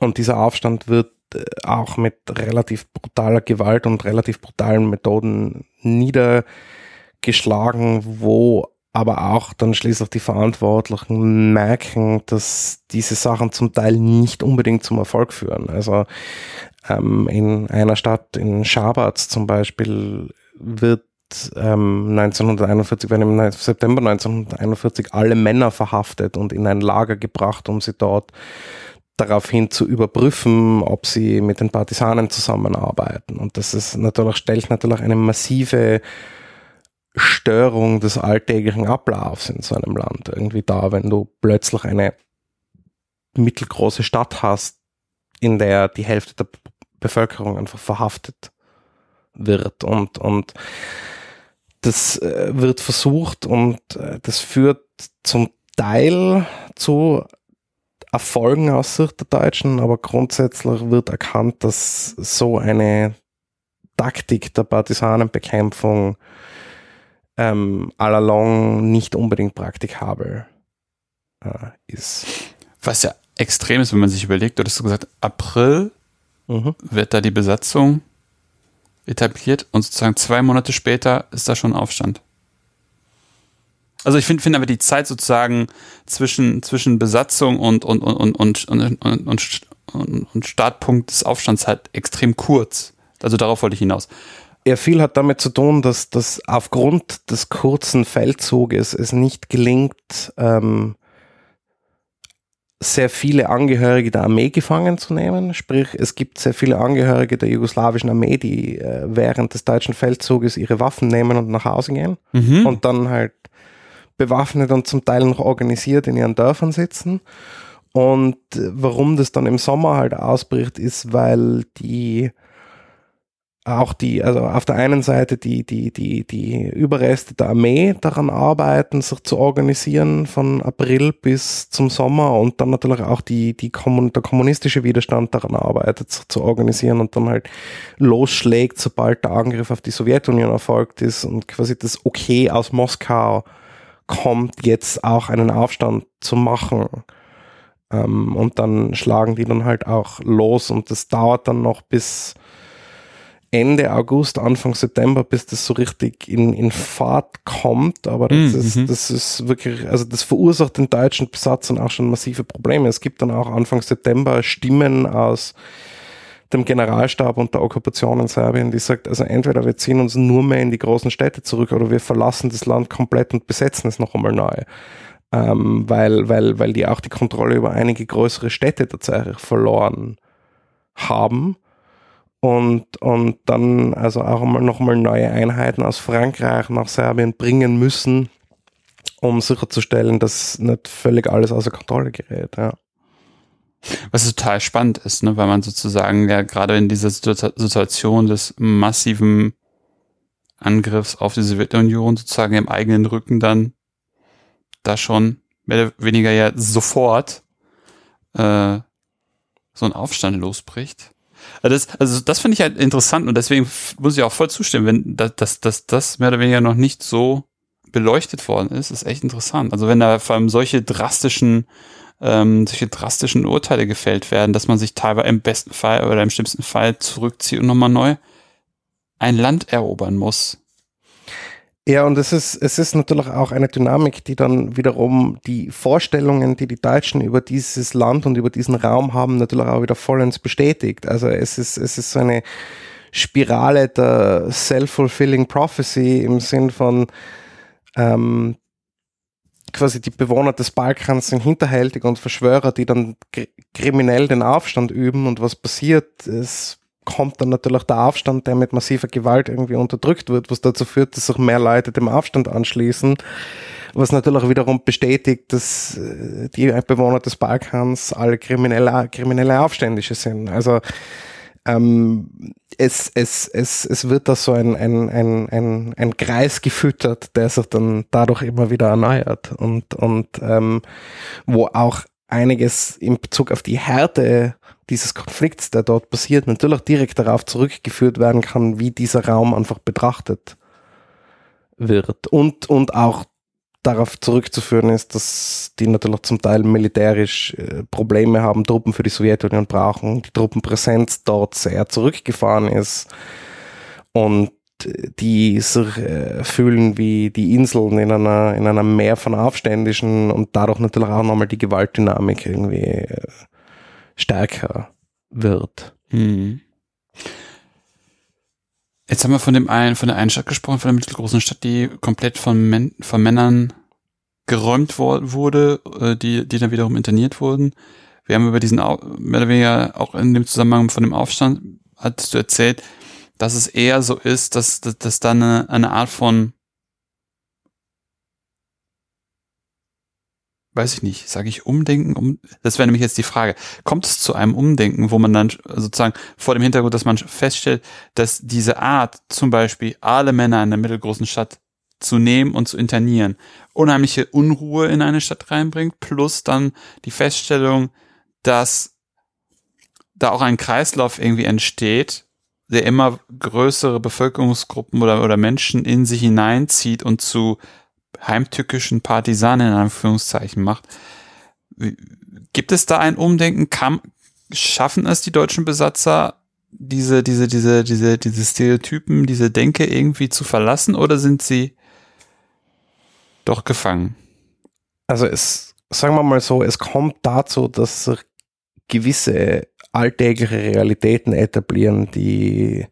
und dieser Aufstand wird äh, auch mit relativ brutaler Gewalt und relativ brutalen Methoden niedergeschlagen, wo aber auch dann schließlich die Verantwortlichen merken, dass diese Sachen zum Teil nicht unbedingt zum Erfolg führen. Also ähm, in einer Stadt in Schabatz zum Beispiel wird ähm, 1941, werden im September 1941 alle Männer verhaftet und in ein Lager gebracht, um sie dort daraufhin zu überprüfen, ob sie mit den Partisanen zusammenarbeiten. Und das ist natürlich, stellt natürlich eine massive Störung des alltäglichen Ablaufs in so einem Land irgendwie da, wenn du plötzlich eine mittelgroße Stadt hast, in der die Hälfte der Bevölkerung einfach verhaftet wird und, und das äh, wird versucht und äh, das führt zum Teil zu Erfolgen aus Sicht der Deutschen, aber grundsätzlich wird erkannt, dass so eine Taktik der Partisanenbekämpfung ähm, allalong nicht unbedingt praktikabel äh, ist. Was ja extrem ist, wenn man sich überlegt, du hast gesagt, April mhm. wird da die Besatzung etabliert und sozusagen zwei Monate später ist da schon Aufstand. Also ich finde finde aber die Zeit sozusagen zwischen, zwischen Besatzung und, und, und, und, und, und, und, und Startpunkt des Aufstands halt extrem kurz. Also darauf wollte ich hinaus. Ja, viel hat damit zu tun, dass, dass aufgrund des kurzen Feldzuges es nicht gelingt, ähm, sehr viele Angehörige der Armee gefangen zu nehmen. Sprich, es gibt sehr viele Angehörige der jugoslawischen Armee, die äh, während des deutschen Feldzuges ihre Waffen nehmen und nach Hause gehen mhm. und dann halt bewaffnet und zum Teil noch organisiert in ihren Dörfern sitzen. Und warum das dann im Sommer halt ausbricht, ist, weil die auch die, also auf der einen Seite die, die, die, die Überreste der Armee daran arbeiten, sich zu organisieren von April bis zum Sommer und dann natürlich auch die, die Kommun der kommunistische Widerstand daran arbeitet, sich zu organisieren und dann halt losschlägt, sobald der Angriff auf die Sowjetunion erfolgt ist und quasi das Okay aus Moskau kommt, jetzt auch einen Aufstand zu machen. Ähm, und dann schlagen die dann halt auch los und das dauert dann noch bis Ende August, Anfang September, bis das so richtig in, in Fahrt kommt. Aber das, mhm. ist, das ist wirklich, also das verursacht den deutschen Besatzern auch schon massive Probleme. Es gibt dann auch Anfang September Stimmen aus dem Generalstab und der Okkupation in Serbien, die sagt, also entweder wir ziehen uns nur mehr in die großen Städte zurück oder wir verlassen das Land komplett und besetzen es noch einmal neu. Ähm, weil, weil, weil die auch die Kontrolle über einige größere Städte tatsächlich verloren haben und, und dann also auch einmal noch mal neue Einheiten aus Frankreich nach Serbien bringen müssen, um sicherzustellen, dass nicht völlig alles außer Kontrolle gerät. Ja. Was total spannend ist, ne, weil man sozusagen ja gerade in dieser Situation des massiven Angriffs auf die Sowjetunion sozusagen im eigenen Rücken dann da schon mehr oder weniger ja sofort äh, so ein Aufstand losbricht. Also das, also das finde ich halt interessant und deswegen muss ich auch voll zustimmen, wenn das, das, das, das mehr oder weniger noch nicht so beleuchtet worden ist, ist echt interessant. Also wenn da vor allem solche drastischen ähm, solche drastischen Urteile gefällt werden, dass man sich teilweise im besten Fall oder im schlimmsten Fall zurückzieht und nochmal neu ein Land erobern muss. Ja, und es ist, es ist natürlich auch eine Dynamik, die dann wiederum die Vorstellungen, die die Deutschen über dieses Land und über diesen Raum haben, natürlich auch wieder vollends bestätigt. Also es ist, es ist so eine Spirale der self-fulfilling prophecy im Sinn von, ähm, quasi die Bewohner des Balkans sind hinterhältig und Verschwörer, die dann kriminell den Aufstand üben und was passiert, es kommt dann natürlich der Aufstand, der mit massiver Gewalt irgendwie unterdrückt wird, was dazu führt, dass sich mehr Leute dem Aufstand anschließen, was natürlich wiederum bestätigt, dass äh, die Bewohner des Balkans alle kriminelle, kriminelle Aufständische sind. Also ähm, es, es, es, es wird da so ein, ein, ein, ein, ein Kreis gefüttert, der sich dann dadurch immer wieder erneuert und, und ähm, wo auch einiges in Bezug auf die Härte dieses Konflikts, der dort passiert, natürlich direkt darauf zurückgeführt werden kann, wie dieser Raum einfach betrachtet wird. Und, und auch darauf zurückzuführen ist, dass die natürlich zum Teil militärisch äh, Probleme haben, Truppen für die Sowjetunion brauchen, die Truppenpräsenz dort sehr zurückgefahren ist und die sich äh, fühlen wie die Inseln in einer, in einem Meer von Aufständischen und dadurch natürlich auch nochmal die Gewaltdynamik irgendwie äh, stärker wird. Hm. Jetzt haben wir von dem einen, von der einen Stadt gesprochen, von der mittelgroßen Stadt, die komplett von, Men von Männern geräumt wurde, äh, die, die dann wiederum interniert wurden. Wir haben über diesen, mehr oder weniger auch in dem Zusammenhang von dem Aufstand, hattest du erzählt, dass es eher so ist, dass, dass, dass da eine, eine Art von weiß ich nicht, sage ich Umdenken? Um, das wäre nämlich jetzt die Frage. Kommt es zu einem Umdenken, wo man dann sozusagen vor dem Hintergrund, dass man feststellt, dass diese Art, zum Beispiel alle Männer in der mittelgroßen Stadt zu nehmen und zu internieren, unheimliche Unruhe in eine Stadt reinbringt, plus dann die Feststellung, dass da auch ein Kreislauf irgendwie entsteht, der immer größere Bevölkerungsgruppen oder, oder Menschen in sich hineinzieht und zu heimtückischen Partisanen in Anführungszeichen macht. Gibt es da ein Umdenken? Kann, schaffen es die deutschen Besatzer, diese, diese, diese, diese, diese Stereotypen, diese Denke irgendwie zu verlassen oder sind sie doch gefangen? Also es, sagen wir mal so, es kommt dazu, dass gewisse alltägliche Realitäten etablieren, die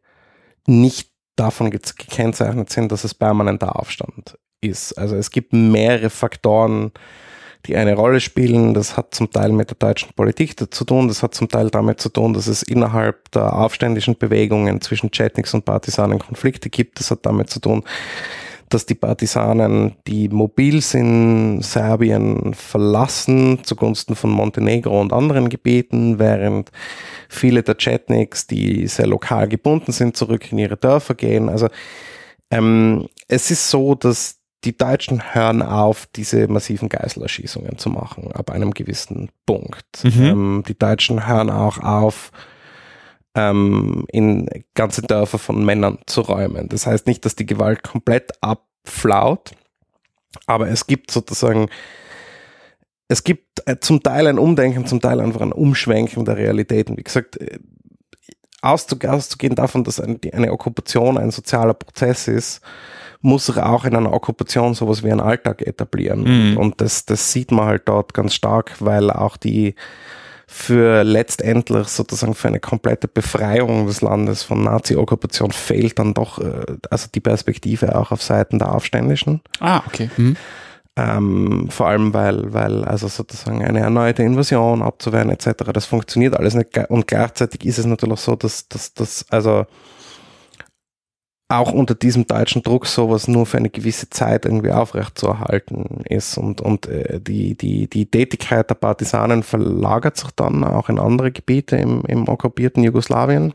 nicht davon gekennzeichnet sind, dass es permanenter Aufstand ist. Also es gibt mehrere Faktoren, die eine Rolle spielen. Das hat zum Teil mit der deutschen Politik zu tun. Das hat zum Teil damit zu tun, dass es innerhalb der aufständischen Bewegungen zwischen Chetniks und Partisanen Konflikte gibt. Das hat damit zu tun, dass die Partisanen, die mobil sind, Serbien verlassen zugunsten von Montenegro und anderen Gebieten, während viele der Chetniks, die sehr lokal gebunden sind, zurück in ihre Dörfer gehen. Also ähm, es ist so, dass die Deutschen hören auf, diese massiven Geiselerschießungen zu machen, ab einem gewissen Punkt. Mhm. Ähm, die Deutschen hören auch auf, ähm, in ganze Dörfer von Männern zu räumen. Das heißt nicht, dass die Gewalt komplett abflaut, aber es gibt sozusagen, es gibt äh, zum Teil ein Umdenken, zum Teil einfach ein Umschwenken der Realitäten. Wie gesagt, äh, auszugehen davon, dass eine, eine Okkupation ein sozialer Prozess ist, muss sich auch in einer Okkupation sowas wie ein Alltag etablieren. Mhm. Und das, das sieht man halt dort ganz stark, weil auch die für letztendlich sozusagen für eine komplette Befreiung des Landes von Nazi-Okkupation fehlt dann doch, äh, also die Perspektive auch auf Seiten der Aufständischen. Ah, okay. Mhm. Ähm, vor allem, weil, weil also sozusagen eine erneute Invasion abzuwehren etc., das funktioniert alles nicht. Und gleichzeitig ist es natürlich so, dass, dass, dass also auch unter diesem deutschen Druck sowas nur für eine gewisse Zeit irgendwie aufrechtzuerhalten ist. Und, und äh, die, die, die Tätigkeit der Partisanen verlagert sich dann auch in andere Gebiete im, im okkupierten Jugoslawien.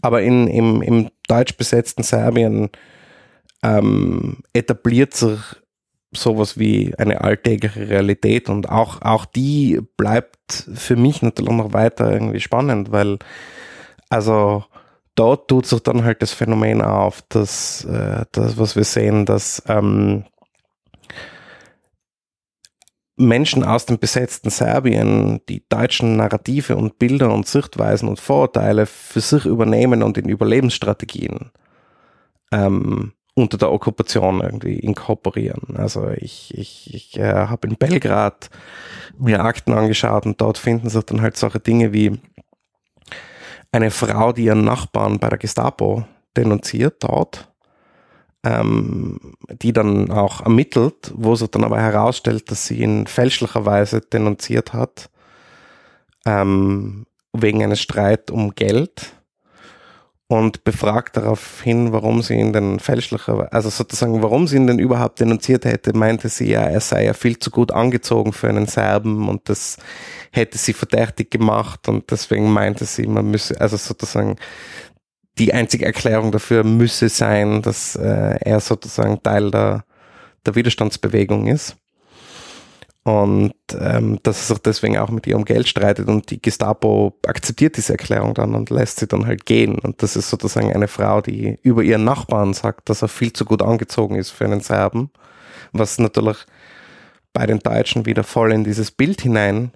Aber in, im, im deutsch besetzten Serbien ähm, etabliert sich sowas wie eine alltägliche Realität und auch, auch die bleibt für mich natürlich noch weiter irgendwie spannend, weil also dort tut sich dann halt das Phänomen auf, dass äh, das, was wir sehen, dass ähm, Menschen aus dem besetzten Serbien die deutschen Narrative und Bilder und Sichtweisen und Vorurteile für sich übernehmen und in Überlebensstrategien ähm, unter der Okkupation irgendwie inkorporieren. Also ich, ich, ich äh, habe in Belgrad mir Akten angeschaut und dort finden sich dann halt solche Dinge wie eine Frau, die ihren Nachbarn bei der Gestapo denunziert dort, ähm, die dann auch ermittelt, wo sich dann aber herausstellt, dass sie ihn fälschlicherweise denunziert hat, ähm, wegen eines Streit um Geld und befragt daraufhin, warum sie ihn denn fälschlicher, also sozusagen, warum sie ihn denn überhaupt denunziert hätte, meinte sie ja, er sei ja viel zu gut angezogen für einen Serben und das hätte sie verdächtig gemacht und deswegen meinte sie, man müsse, also sozusagen, die einzige Erklärung dafür müsse sein, dass äh, er sozusagen Teil der, der Widerstandsbewegung ist und ähm, dass er sich deswegen auch mit ihr um Geld streitet und die Gestapo akzeptiert diese Erklärung dann und lässt sie dann halt gehen und das ist sozusagen eine Frau, die über ihren Nachbarn sagt, dass er viel zu gut angezogen ist für einen Serben, was natürlich bei den Deutschen wieder voll in dieses Bild hinein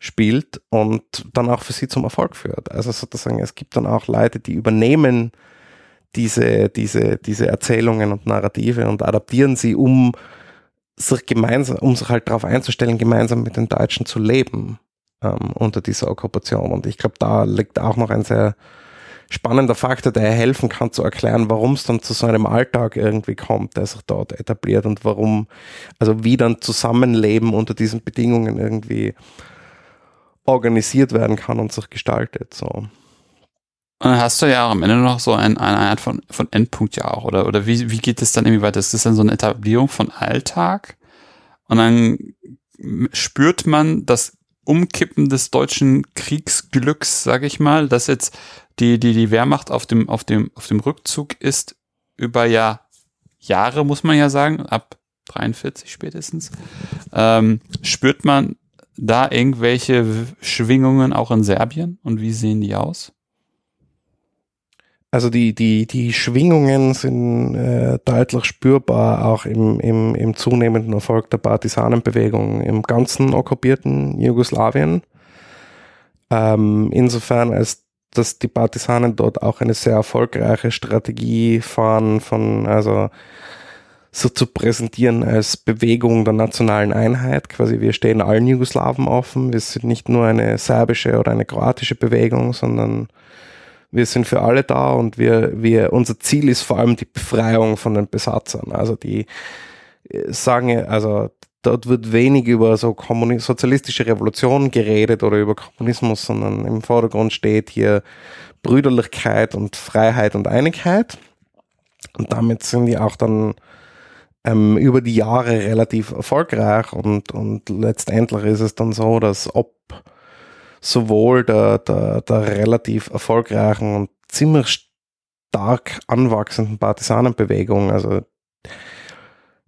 spielt und dann auch für sie zum Erfolg führt. Also sozusagen, es gibt dann auch Leute, die übernehmen diese, diese, diese Erzählungen und Narrative und adaptieren sie, um sich gemeinsam, um sich halt darauf einzustellen, gemeinsam mit den Deutschen zu leben ähm, unter dieser Okkupation. Und ich glaube, da liegt auch noch ein sehr spannender Faktor, der helfen kann zu erklären, warum es dann zu so einem Alltag irgendwie kommt, der sich dort etabliert und warum, also wie dann Zusammenleben unter diesen Bedingungen irgendwie organisiert werden kann und sich gestaltet. So. Und dann hast du ja auch am Ende noch so ein, eine Art von, von Endpunkt ja auch, oder, oder wie, wie geht es dann irgendwie weiter? Ist das dann so eine Etablierung von Alltag? Und dann spürt man das Umkippen des deutschen Kriegsglücks, sage ich mal, dass jetzt die, die, die Wehrmacht auf dem, auf dem, auf dem Rückzug ist über ja Jahre, muss man ja sagen, ab 43 spätestens, ähm, spürt man da irgendwelche Schwingungen auch in Serbien und wie sehen die aus? Also die, die, die Schwingungen sind äh, deutlich spürbar auch im, im, im zunehmenden Erfolg der Partisanenbewegung im ganzen okkupierten Jugoslawien. Ähm, insofern als dass die Partisanen dort auch eine sehr erfolgreiche Strategie fahren von, also so zu präsentieren als Bewegung der nationalen Einheit. Quasi wir stehen allen Jugoslawen offen. Wir sind nicht nur eine serbische oder eine kroatische Bewegung, sondern wir sind für alle da und wir, wir, unser Ziel ist vor allem die Befreiung von den Besatzern. Also die äh, sagen, also dort wird wenig über so Kommuni sozialistische Revolution geredet oder über Kommunismus, sondern im Vordergrund steht hier Brüderlichkeit und Freiheit und Einigkeit. Und damit sind die auch dann ähm, über die Jahre relativ erfolgreich und, und letztendlich ist es dann so, dass ob sowohl der, der, der relativ erfolgreichen und ziemlich stark anwachsenden Partisanenbewegung, also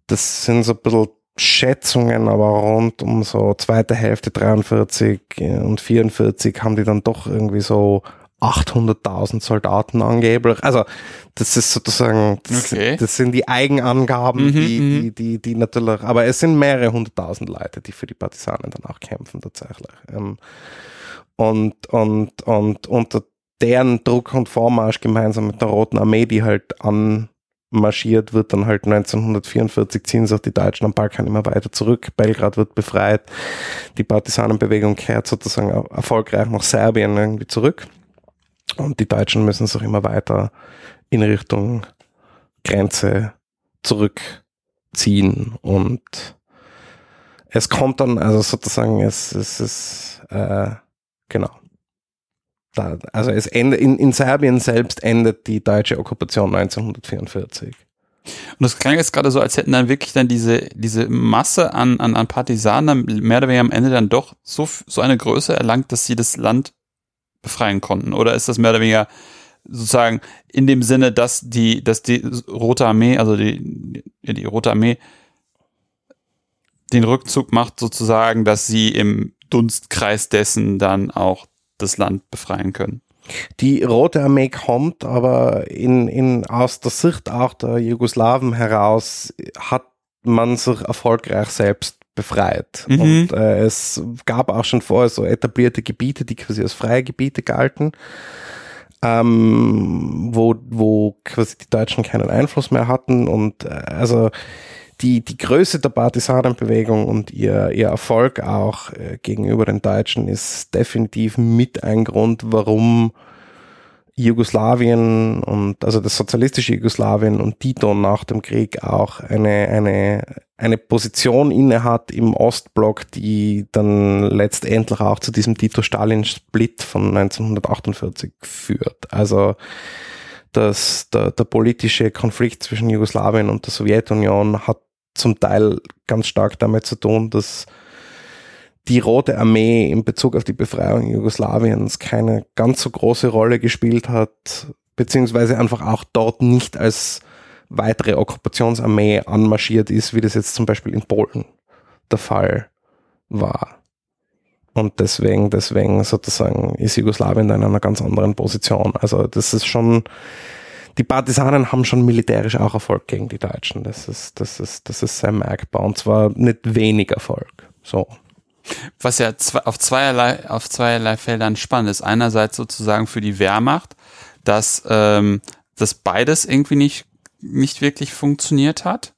das sind so ein bisschen Schätzungen, aber rund um so zweite Hälfte 43 und 44 haben die dann doch irgendwie so 800.000 Soldaten angeblich. Also das ist sozusagen, das, okay. das sind die Eigenangaben, mhm, die, mhm. die, die, die natürlich, aber es sind mehrere hunderttausend Leute, die für die Partisanen dann auch kämpfen tatsächlich. Ähm, und, und, und unter deren Druck und Vormarsch gemeinsam mit der Roten Armee, die halt anmarschiert wird, dann halt 1944 ziehen sich die Deutschen am Balkan immer weiter zurück. Belgrad wird befreit. Die Partisanenbewegung kehrt sozusagen erfolgreich nach Serbien irgendwie zurück. Und die Deutschen müssen sich immer weiter in Richtung Grenze zurückziehen. Und es kommt dann, also sozusagen, es, es ist, äh, genau. Da, also es endet, in, in Serbien selbst endet die deutsche Okkupation 1944. Und das klang jetzt gerade so, als hätten dann wirklich dann diese, diese Masse an, an, an Partisanen mehr oder weniger am Ende dann doch so, so eine Größe erlangt, dass sie das Land befreien konnten? Oder ist das mehr oder weniger sozusagen in dem Sinne, dass die, dass die Rote Armee, also die, die, die Rote Armee den Rückzug macht sozusagen, dass sie im Dunstkreis dessen dann auch das Land befreien können? Die Rote Armee kommt, aber in, in, aus der Sicht auch der Jugoslawen heraus hat man sich erfolgreich selbst befreit. Mhm. Und äh, es gab auch schon vorher so etablierte Gebiete, die quasi als freie Gebiete galten, ähm, wo, wo quasi die Deutschen keinen Einfluss mehr hatten. Und äh, also die, die Größe der Partisanenbewegung und ihr, ihr Erfolg auch äh, gegenüber den Deutschen ist definitiv mit ein Grund, warum Jugoslawien und also das sozialistische Jugoslawien und Tito nach dem Krieg auch eine, eine, eine Position innehat im Ostblock, die dann letztendlich auch zu diesem Tito-Stalin-Split von 1948 führt. Also dass der, der politische Konflikt zwischen Jugoslawien und der Sowjetunion hat zum Teil ganz stark damit zu tun, dass die Rote Armee in Bezug auf die Befreiung Jugoslawiens keine ganz so große Rolle gespielt hat, beziehungsweise einfach auch dort nicht als weitere Okkupationsarmee anmarschiert ist, wie das jetzt zum Beispiel in Polen der Fall war. Und deswegen, deswegen sozusagen ist Jugoslawien da in einer ganz anderen Position. Also das ist schon, die Partisanen haben schon militärisch auch Erfolg gegen die Deutschen. Das ist, das ist, das ist sehr merkbar. Und zwar nicht wenig Erfolg. So. Was ja auf zweierlei, auf zweierlei Feldern spannend ist. Einerseits sozusagen für die Wehrmacht, dass, ähm, dass beides irgendwie nicht, nicht wirklich funktioniert hat.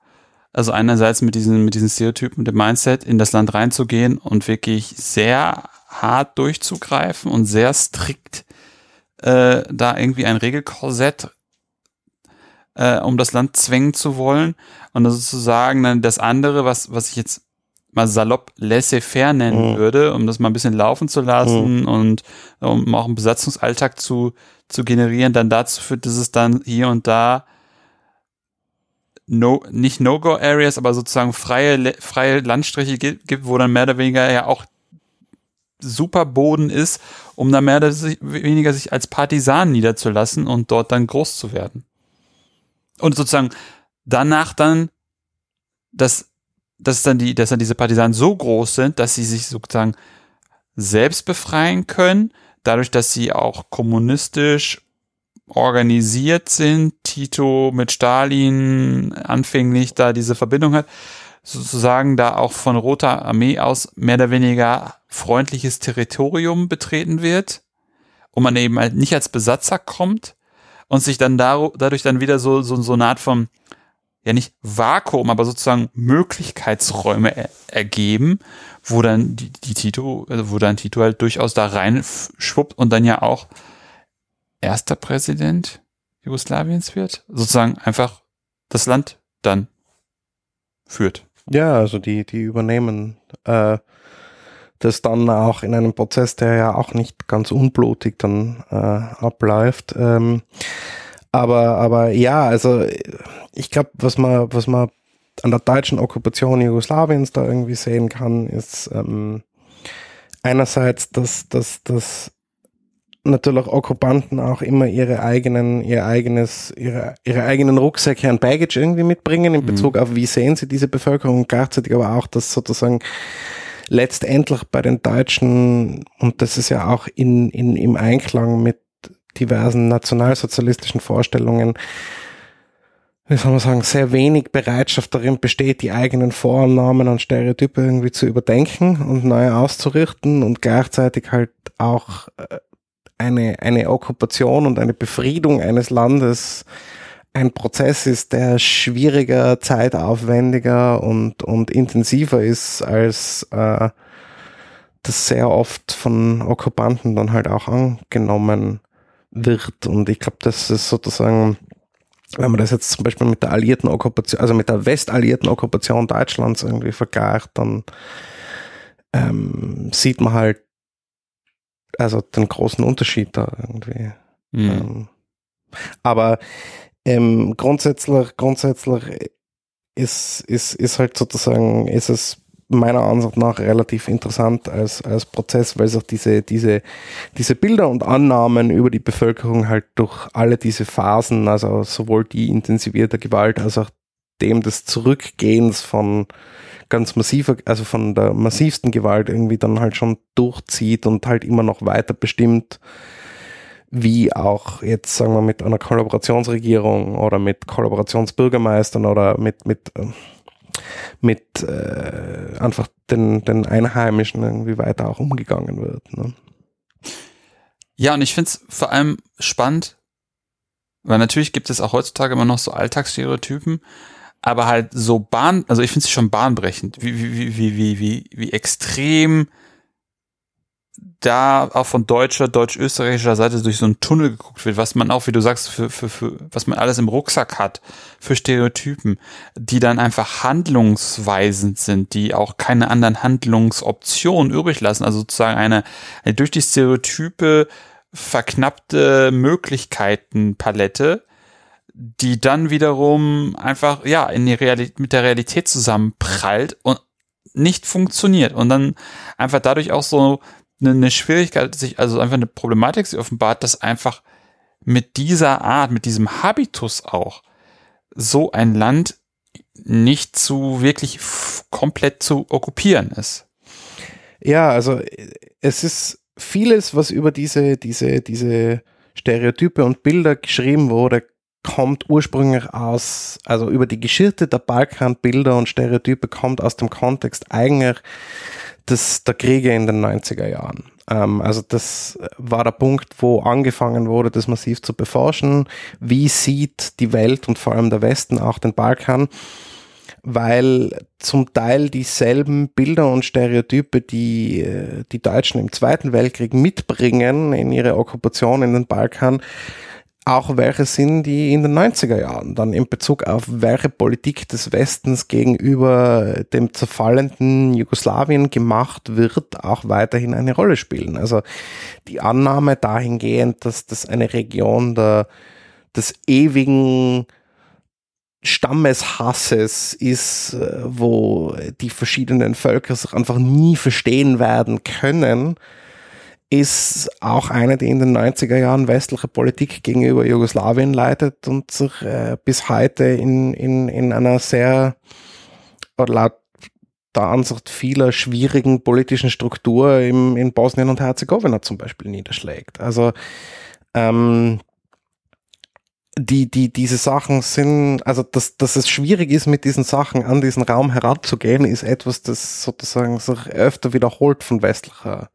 Also einerseits mit diesen, mit diesen Stereotypen, dem Mindset, in das Land reinzugehen und wirklich sehr hart durchzugreifen und sehr strikt äh, da irgendwie ein Regelkorsett äh, um das Land zwängen zu wollen. Und das sozusagen dann das andere, was, was ich jetzt mal salopp laissez-faire nennen mhm. würde, um das mal ein bisschen laufen zu lassen mhm. und um auch einen Besatzungsalltag zu, zu generieren, dann dazu führt, dass es dann hier und da no, nicht No-Go-Areas, aber sozusagen freie, freie Landstriche gibt, wo dann mehr oder weniger ja auch super Boden ist, um dann mehr oder weniger sich als Partisan niederzulassen und dort dann groß zu werden. Und sozusagen danach dann, dass, dass dann die, dass dann diese Partisanen so groß sind, dass sie sich sozusagen selbst befreien können, dadurch, dass sie auch kommunistisch organisiert sind, Tito mit Stalin anfänglich da diese Verbindung hat, sozusagen da auch von Roter Armee aus mehr oder weniger freundliches Territorium betreten wird und man eben halt nicht als Besatzer kommt und sich dann dadurch dann wieder so, so, so eine Art von, ja nicht Vakuum, aber sozusagen Möglichkeitsräume er, ergeben, wo dann die, die Tito, also wo dann Tito halt durchaus da rein schwuppt und dann ja auch erster Präsident Jugoslawiens wird, sozusagen einfach das Land dann führt. Ja, also die, die übernehmen äh, das dann auch in einem Prozess, der ja auch nicht ganz unblutig dann äh, abläuft. Ähm, aber, aber ja, also ich glaube, was man, was man an der deutschen Okkupation Jugoslawiens da irgendwie sehen kann, ist ähm, einerseits, dass, dass, dass natürlich Okkupanten auch immer ihre eigenen, ihr eigenes, ihre, ihre eigenen Rucksäcke an Baggage irgendwie mitbringen in mhm. Bezug mhm. auf wie sehen sie diese Bevölkerung gleichzeitig aber auch, dass sozusagen letztendlich bei den Deutschen, und das ist ja auch in, in, im Einklang mit diversen nationalsozialistischen Vorstellungen, wie soll man sagen, sehr wenig Bereitschaft darin besteht, die eigenen Vorannahmen und Stereotype irgendwie zu überdenken und neu auszurichten und gleichzeitig halt auch äh, eine, eine Okkupation und eine Befriedung eines Landes ein Prozess ist, der schwieriger, zeitaufwendiger und, und intensiver ist, als äh, das sehr oft von Okkupanten dann halt auch angenommen wird. Und ich glaube, das ist sozusagen, wenn man das jetzt zum Beispiel mit der alliierten Okkupation, also mit der westalliierten Okkupation Deutschlands irgendwie vergleicht, dann ähm, sieht man halt also den großen Unterschied da irgendwie. Mhm. Ähm, aber ähm, grundsätzlich, grundsätzlich ist, ist, ist halt sozusagen, ist es meiner Ansicht nach relativ interessant als, als Prozess, weil sich diese, diese, diese Bilder und Annahmen über die Bevölkerung halt durch alle diese Phasen, also sowohl die intensivierte Gewalt als auch dem des Zurückgehens von ganz massiver, also von der massivsten Gewalt irgendwie dann halt schon durchzieht und halt immer noch weiter bestimmt, wie auch jetzt sagen wir mit einer Kollaborationsregierung oder mit Kollaborationsbürgermeistern oder mit mit äh, mit äh, einfach den, den Einheimischen irgendwie weiter auch umgegangen wird. Ne? Ja, und ich finde es vor allem spannend, weil natürlich gibt es auch heutzutage immer noch so Alltagsstereotypen, aber halt so Bahn, also ich finde es schon bahnbrechend, wie, wie, wie, wie, wie, wie extrem da auch von deutscher, deutsch-österreichischer Seite durch so einen Tunnel geguckt wird, was man auch, wie du sagst, für, für, für, was man alles im Rucksack hat, für Stereotypen, die dann einfach handlungsweisend sind, die auch keine anderen Handlungsoptionen übrig lassen, also sozusagen eine, eine durch die Stereotype verknappte Möglichkeitenpalette, die dann wiederum einfach, ja, in die Realität, mit der Realität zusammenprallt und nicht funktioniert. Und dann einfach dadurch auch so eine, Schwierigkeit sich, also einfach eine Problematik sich offenbart, dass einfach mit dieser Art, mit diesem Habitus auch so ein Land nicht zu wirklich komplett zu okkupieren ist. Ja, also es ist vieles, was über diese, diese, diese Stereotype und Bilder geschrieben wurde, kommt ursprünglich aus, also über die Geschichte der Balkanbilder und Stereotype kommt aus dem Kontext eigentlich des, der Kriege in den 90er Jahren. Ähm, also das war der Punkt, wo angefangen wurde, das massiv zu beforschen. Wie sieht die Welt und vor allem der Westen auch den Balkan? weil zum Teil dieselben Bilder und Stereotype, die äh, die Deutschen im Zweiten Weltkrieg mitbringen in ihre Okkupation in den Balkan, auch welche sind, die in den 90er Jahren dann in Bezug auf welche Politik des Westens gegenüber dem zerfallenden Jugoslawien gemacht wird, auch weiterhin eine Rolle spielen. Also die Annahme dahingehend, dass das eine Region der, des ewigen Stammeshasses ist, äh, wo die verschiedenen Völker sich einfach nie verstehen werden können, ist auch eine, die in den 90er Jahren westliche Politik gegenüber Jugoslawien leitet und sich äh, bis heute in, in, in einer sehr, laut der Ansicht vieler schwierigen politischen Struktur im, in Bosnien und Herzegowina zum Beispiel niederschlägt. Also ähm, die, die, diese Sachen sind, also dass, dass es schwierig ist, mit diesen Sachen an diesen Raum heranzugehen, ist etwas, das sozusagen sich öfter wiederholt von westlicher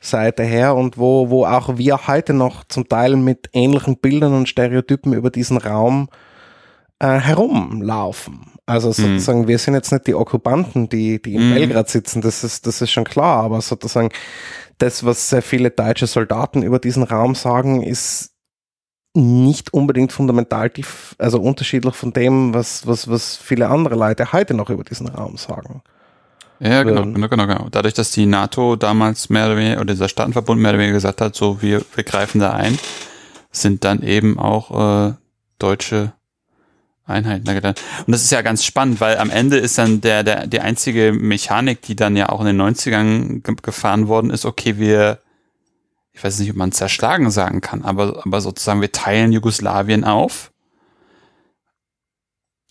Seite her und wo, wo auch wir heute noch zum Teil mit ähnlichen Bildern und Stereotypen über diesen Raum äh, herumlaufen. Also mhm. sozusagen, mhm. wir sind jetzt nicht die Okkupanten, die, die in mhm. Belgrad sitzen, das ist, das ist schon klar, aber sozusagen das, was sehr viele deutsche Soldaten über diesen Raum sagen, ist nicht unbedingt fundamental, also unterschiedlich von dem, was, was, was viele andere Leute heute noch über diesen Raum sagen. Ja, genau, genau, genau, genau. Dadurch, dass die NATO damals mehr oder weniger, oder dieser Staatenverbund mehr oder weniger gesagt hat, so wir, wir greifen da ein, sind dann eben auch äh, deutsche Einheiten da getan. Und das ist ja ganz spannend, weil am Ende ist dann der, der, die einzige Mechanik, die dann ja auch in den 90ern ge gefahren worden ist, okay, wir, ich weiß nicht, ob man zerschlagen sagen kann, aber, aber sozusagen wir teilen Jugoslawien auf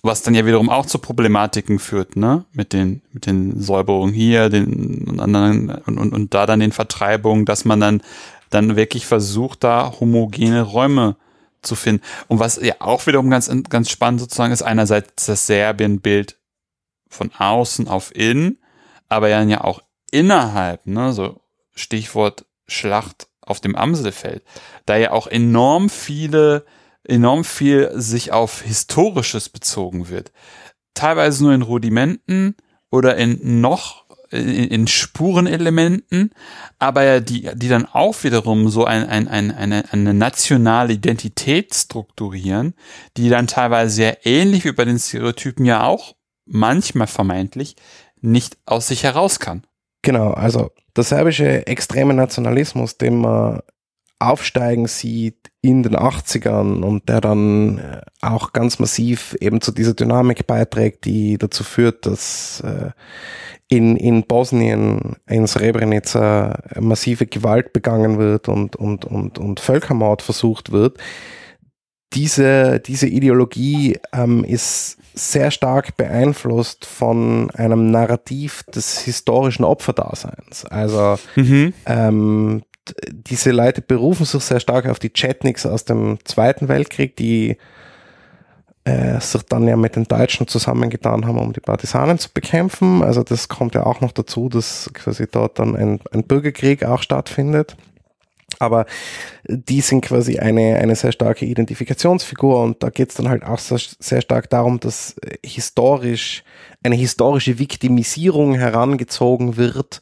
was dann ja wiederum auch zu Problematiken führt, ne? Mit den, mit den Säuberungen hier, den und anderen und, und, und da dann den Vertreibungen, dass man dann, dann wirklich versucht, da homogene Räume zu finden. Und was ja auch wiederum ganz, ganz spannend sozusagen ist, einerseits das Serbien-Bild von außen auf innen, aber ja auch innerhalb, ne? So Stichwort Schlacht auf dem Amselfeld, da ja auch enorm viele enorm viel sich auf Historisches bezogen wird. Teilweise nur in Rudimenten oder in noch in, in Spurenelementen, aber die, die dann auch wiederum so ein, ein, ein, eine, eine nationale Identität strukturieren, die dann teilweise sehr ähnlich wie bei den Stereotypen ja auch manchmal vermeintlich nicht aus sich heraus kann. Genau, also der serbische extreme Nationalismus, den man aufsteigen sieht in den 80ern und der dann äh, auch ganz massiv eben zu dieser Dynamik beiträgt, die dazu führt, dass äh, in, in Bosnien, in Srebrenica massive Gewalt begangen wird und, und, und, und Völkermord versucht wird. Diese, diese Ideologie ähm, ist sehr stark beeinflusst von einem Narrativ des historischen Opferdaseins. Also mhm. ähm, diese Leute berufen sich sehr stark auf die Chetniks aus dem Zweiten Weltkrieg, die äh, sich dann ja mit den Deutschen zusammengetan haben, um die Partisanen zu bekämpfen. Also das kommt ja auch noch dazu, dass quasi dort dann ein, ein Bürgerkrieg auch stattfindet. Aber die sind quasi eine, eine sehr starke Identifikationsfigur und da geht es dann halt auch sehr, sehr stark darum, dass historisch eine historische Viktimisierung herangezogen wird,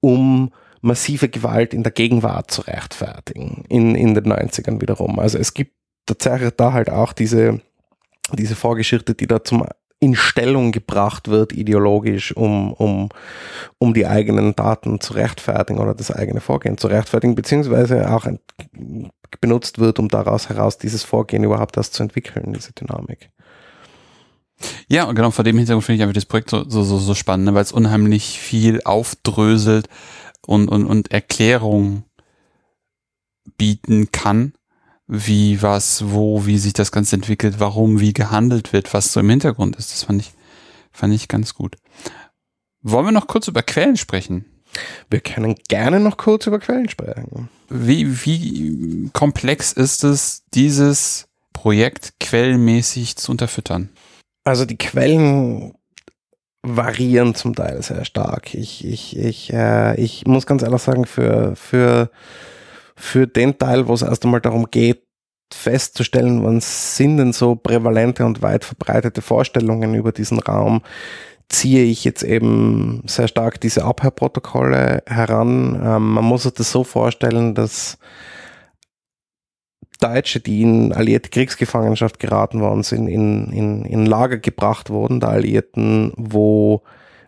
um massive Gewalt in der Gegenwart zu rechtfertigen, in, in den 90ern wiederum. Also es gibt tatsächlich da halt auch diese, diese Vorgeschichte, die da zum in Stellung gebracht wird, ideologisch, um, um, um die eigenen Daten zu rechtfertigen oder das eigene Vorgehen zu rechtfertigen, beziehungsweise auch benutzt wird, um daraus heraus dieses Vorgehen überhaupt erst zu entwickeln, diese Dynamik. Ja, und genau vor dem Hintergrund finde ich einfach das Projekt so, so, so, so spannend, ne, weil es unheimlich viel aufdröselt und, und, und Erklärung bieten kann, wie, was, wo, wie sich das Ganze entwickelt, warum, wie gehandelt wird, was so im Hintergrund ist. Das fand ich, fand ich ganz gut. Wollen wir noch kurz über Quellen sprechen? Wir können gerne noch kurz über Quellen sprechen. Wie, wie komplex ist es, dieses Projekt quellenmäßig zu unterfüttern? Also die Quellen variieren zum Teil sehr stark. Ich, ich, ich, äh, ich muss ganz ehrlich sagen, für, für, für den Teil, wo es erst einmal darum geht, festzustellen, was sind denn so prävalente und weit verbreitete Vorstellungen über diesen Raum, ziehe ich jetzt eben sehr stark diese Abhörprotokolle heran. Ähm, man muss sich das so vorstellen, dass Deutsche, die in alliierte Kriegsgefangenschaft geraten worden sind, in, in, in Lager gebracht wurden, der Alliierten, wo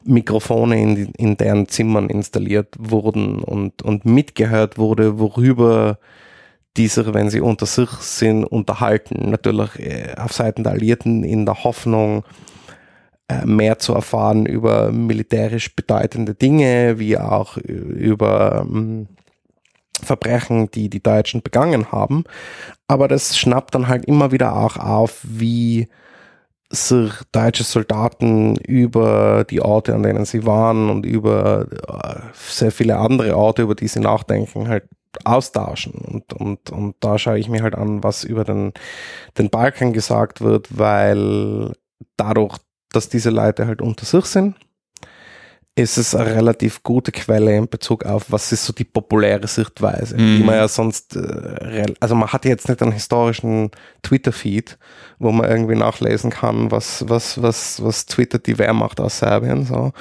Mikrofone in, in deren Zimmern installiert wurden und, und mitgehört wurde, worüber diese, wenn sie unter sich sind, unterhalten. Natürlich äh, auf Seiten der Alliierten in der Hoffnung, äh, mehr zu erfahren über militärisch bedeutende Dinge, wie auch über ähm, Verbrechen, die die Deutschen begangen haben. Aber das schnappt dann halt immer wieder auch auf, wie sich deutsche Soldaten über die Orte, an denen sie waren und über äh, sehr viele andere Orte, über die sie nachdenken, halt austauschen. Und, und, und da schaue ich mir halt an, was über den, den Balkan gesagt wird, weil dadurch, dass diese Leute halt unter sich sind, ist es eine relativ gute Quelle in Bezug auf, was ist so die populäre Sichtweise, mhm. die man ja sonst, äh, also man hat jetzt nicht einen historischen Twitter-Feed, wo man irgendwie nachlesen kann, was, was, was, was twittert die Wehrmacht aus Serbien, so,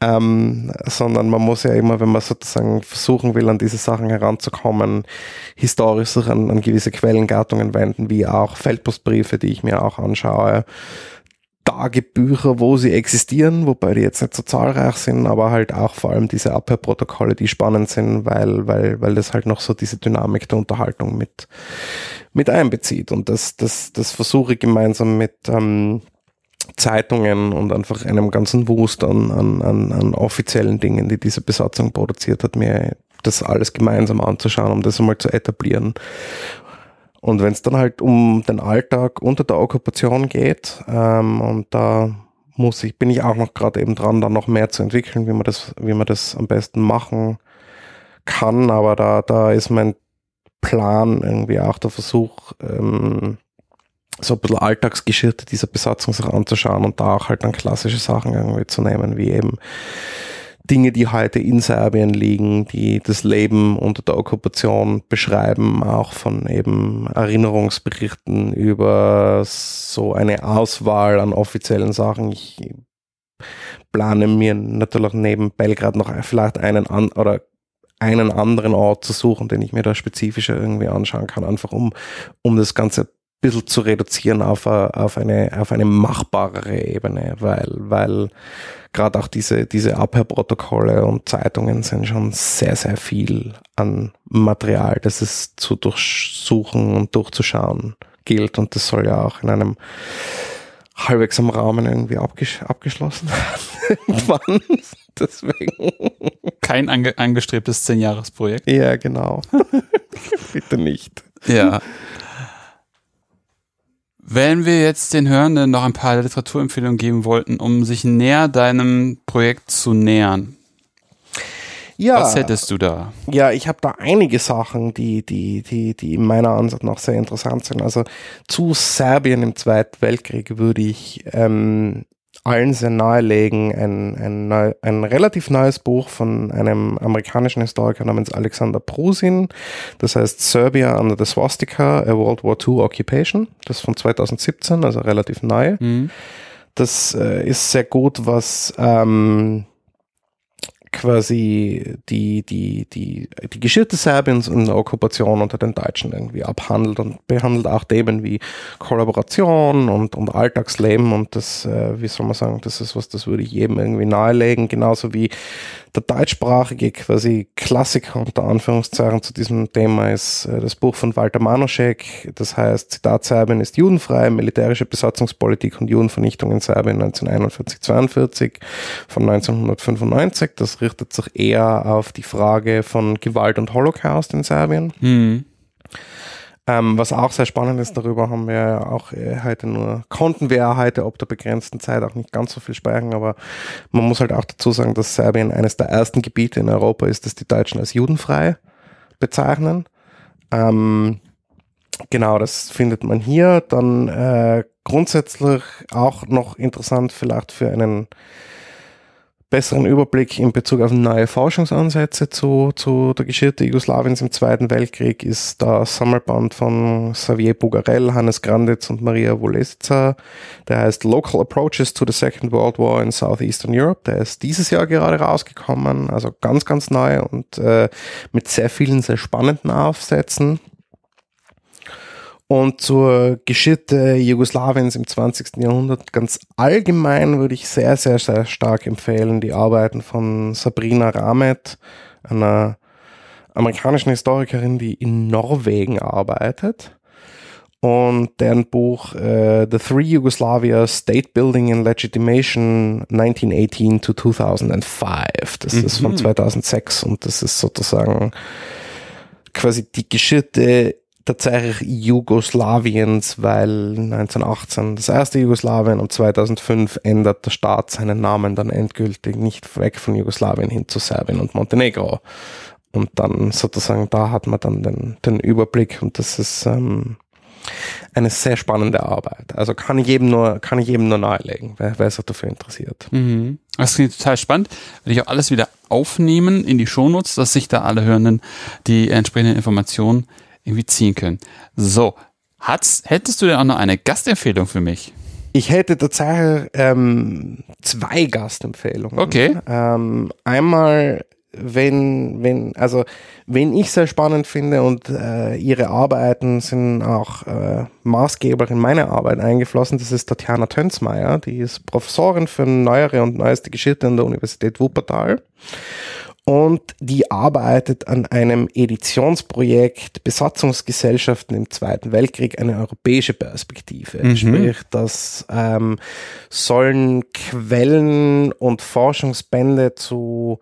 ähm, sondern man muss ja immer, wenn man sozusagen versuchen will, an diese Sachen heranzukommen, historisch sich an, an gewisse Quellengattungen wenden, wie auch Feldpostbriefe, die ich mir auch anschaue, Tagebücher, wo sie existieren, wobei die jetzt nicht so zahlreich sind, aber halt auch vor allem diese Abhörprotokolle, die spannend sind, weil, weil, weil das halt noch so diese Dynamik der Unterhaltung mit, mit einbezieht. Und das, das, das versuche ich gemeinsam mit ähm, Zeitungen und einfach einem ganzen Wust an, an, an, an offiziellen Dingen, die diese Besatzung produziert hat, mir das alles gemeinsam anzuschauen, um das einmal zu etablieren und wenn es dann halt um den Alltag unter der Okkupation geht, ähm, und da muss ich, bin ich auch noch gerade eben dran, da noch mehr zu entwickeln, wie man das, wie man das am besten machen kann. Aber da, da ist mein Plan irgendwie auch der Versuch, ähm, so ein bisschen Alltagsgeschichte dieser Besatzung sich anzuschauen und da auch halt dann klassische Sachen irgendwie zu nehmen, wie eben Dinge, die heute in Serbien liegen, die das Leben unter der Okkupation beschreiben, auch von eben Erinnerungsberichten über so eine Auswahl an offiziellen Sachen. Ich plane mir natürlich neben Belgrad noch vielleicht einen an oder einen anderen Ort zu suchen, den ich mir da spezifischer irgendwie anschauen kann, einfach um, um das Ganze bisschen zu reduzieren auf, auf, eine, auf eine machbarere Ebene, weil, weil gerade auch diese, diese Abhörprotokolle und Zeitungen sind schon sehr, sehr viel an Material, das es zu durchsuchen und durchzuschauen gilt. Und das soll ja auch in einem halbwegs am Rahmen irgendwie abgesch abgeschlossen werden. *laughs* Deswegen. Kein ange angestrebtes Zehn-Jahres-Projekt. Ja, genau. *laughs* Bitte nicht. Ja. Wenn wir jetzt den Hörenden noch ein paar Literaturempfehlungen geben wollten, um sich näher deinem Projekt zu nähern, ja, was hättest du da? Ja, ich habe da einige Sachen, die, die, die, die meiner Ansicht nach sehr interessant sind. Also zu Serbien im Zweiten Weltkrieg würde ich ähm, allen sehr nahelegen, ein, ein, neu, ein relativ neues Buch von einem amerikanischen Historiker namens Alexander Prusin. Das heißt Serbia under the Swastika, a World War II Occupation. Das ist von 2017, also relativ neu. Mhm. Das äh, ist sehr gut, was ähm, quasi die, die, die, die Geschichte Serbiens und der Okkupation unter den Deutschen irgendwie abhandelt und behandelt auch Themen wie Kollaboration und, und Alltagsleben und das, äh, wie soll man sagen, das ist was, das würde ich jedem irgendwie nahelegen, genauso wie der deutschsprachige quasi Klassiker unter Anführungszeichen zu diesem Thema ist äh, das Buch von Walter Manoschek, das heißt Zitat Serbien ist judenfrei, militärische Besatzungspolitik und Judenvernichtung in Serbien 1941-42 von 1995. Das richtet sich eher auf die Frage von Gewalt und Holocaust in Serbien. Mhm. Ähm, was auch sehr spannend ist, darüber haben wir auch äh, heute nur, konnten wir heute ob der begrenzten Zeit auch nicht ganz so viel sprechen, aber man muss halt auch dazu sagen, dass Serbien eines der ersten Gebiete in Europa ist, das die Deutschen als judenfrei bezeichnen. Ähm, genau, das findet man hier. Dann äh, grundsätzlich auch noch interessant vielleicht für einen besseren Überblick in Bezug auf neue Forschungsansätze zu, zu der Geschichte Jugoslawiens im Zweiten Weltkrieg ist der Sammelband von Xavier Bugarell, Hannes Granditz und Maria Wolesca. Der heißt Local Approaches to the Second World War in Southeastern Europe. Der ist dieses Jahr gerade rausgekommen, also ganz, ganz neu und äh, mit sehr vielen, sehr spannenden Aufsätzen. Und zur Geschichte Jugoslawiens im 20. Jahrhundert ganz allgemein würde ich sehr, sehr, sehr stark empfehlen die Arbeiten von Sabrina Ramet, einer amerikanischen Historikerin, die in Norwegen arbeitet. Und deren Buch uh, The Three Yugoslavia State Building and Legitimation 1918 to 2005. Das mhm. ist von 2006 und das ist sozusagen quasi die Geschichte tatsächlich Jugoslawiens, weil 1918 das erste Jugoslawien und 2005 ändert der Staat seinen Namen dann endgültig nicht weg von Jugoslawien hin zu Serbien und Montenegro. Und dann sozusagen, da hat man dann den, den Überblick und das ist ähm, eine sehr spannende Arbeit. Also kann ich jedem nur, kann ich jedem nur nahelegen, wer, wer sich dafür interessiert. Mhm. Das klingt total spannend. Werde ich auch alles wieder aufnehmen in die Shownotes, dass sich da alle Hörenden die entsprechenden Informationen irgendwie ziehen können. So, hat's, hättest du denn auch noch eine Gastempfehlung für mich? Ich hätte tatsächlich ähm, zwei Gastempfehlungen. Okay. Ähm, einmal, wenn, wenn, also wenn ich sehr spannend finde und äh, ihre Arbeiten sind auch äh, maßgeblich in meine Arbeit eingeflossen, das ist Tatjana Tönsmeier, die ist Professorin für neuere und neueste Geschichte an der Universität Wuppertal und die arbeitet an einem Editionsprojekt Besatzungsgesellschaften im Zweiten Weltkrieg, eine europäische Perspektive. Mhm. Sprich, das ähm, sollen Quellen und Forschungsbände zu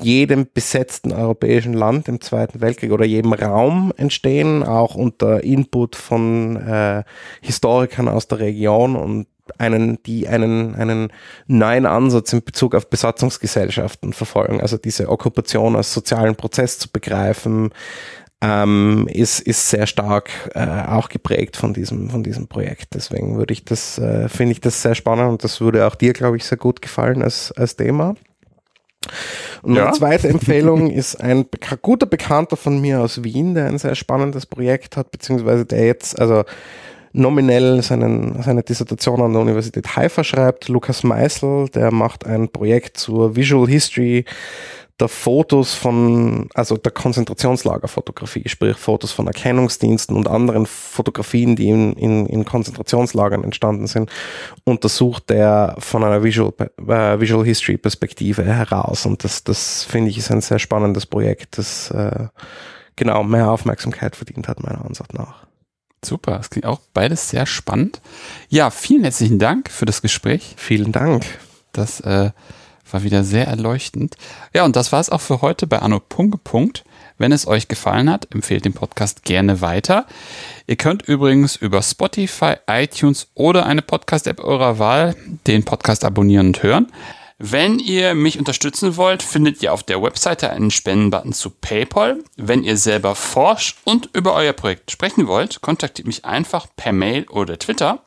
jedem besetzten europäischen Land im Zweiten Weltkrieg oder jedem Raum entstehen, auch unter Input von äh, Historikern aus der Region und einen, die einen, einen neuen Ansatz in Bezug auf Besatzungsgesellschaften verfolgen. Also diese Okkupation als sozialen Prozess zu begreifen, ähm, ist, ist sehr stark äh, auch geprägt von diesem, von diesem Projekt. Deswegen würde ich das, äh, finde ich das sehr spannend und das würde auch dir, glaube ich, sehr gut gefallen als, als Thema. Und meine ja. zweite *laughs* Empfehlung ist ein guter Bekannter von mir aus Wien, der ein sehr spannendes Projekt hat, beziehungsweise der jetzt, also nominell seinen, seine Dissertation an der Universität Haifa schreibt. Lukas Meisel, der macht ein Projekt zur Visual History der Fotos von, also der Konzentrationslagerfotografie, sprich Fotos von Erkennungsdiensten und anderen Fotografien, die in, in, in Konzentrationslagern entstanden sind, untersucht er von einer Visual, äh, Visual History Perspektive heraus. Und das, das finde ich ist ein sehr spannendes Projekt, das äh, genau mehr Aufmerksamkeit verdient hat, meiner Ansicht nach. Super, das klingt auch beides sehr spannend. Ja, vielen herzlichen Dank für das Gespräch. Vielen Dank. Das äh, war wieder sehr erleuchtend. Ja, und das war es auch für heute bei Anno Punkt, Punkt. Wenn es euch gefallen hat, empfehlt den Podcast gerne weiter. Ihr könnt übrigens über Spotify, iTunes oder eine Podcast-App eurer Wahl den Podcast abonnieren und hören. Wenn ihr mich unterstützen wollt, findet ihr auf der Webseite einen Spendenbutton zu PayPal. Wenn ihr selber forscht und über euer Projekt sprechen wollt, kontaktiert mich einfach per Mail oder Twitter.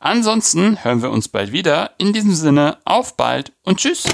Ansonsten hören wir uns bald wieder. In diesem Sinne, auf bald und tschüss.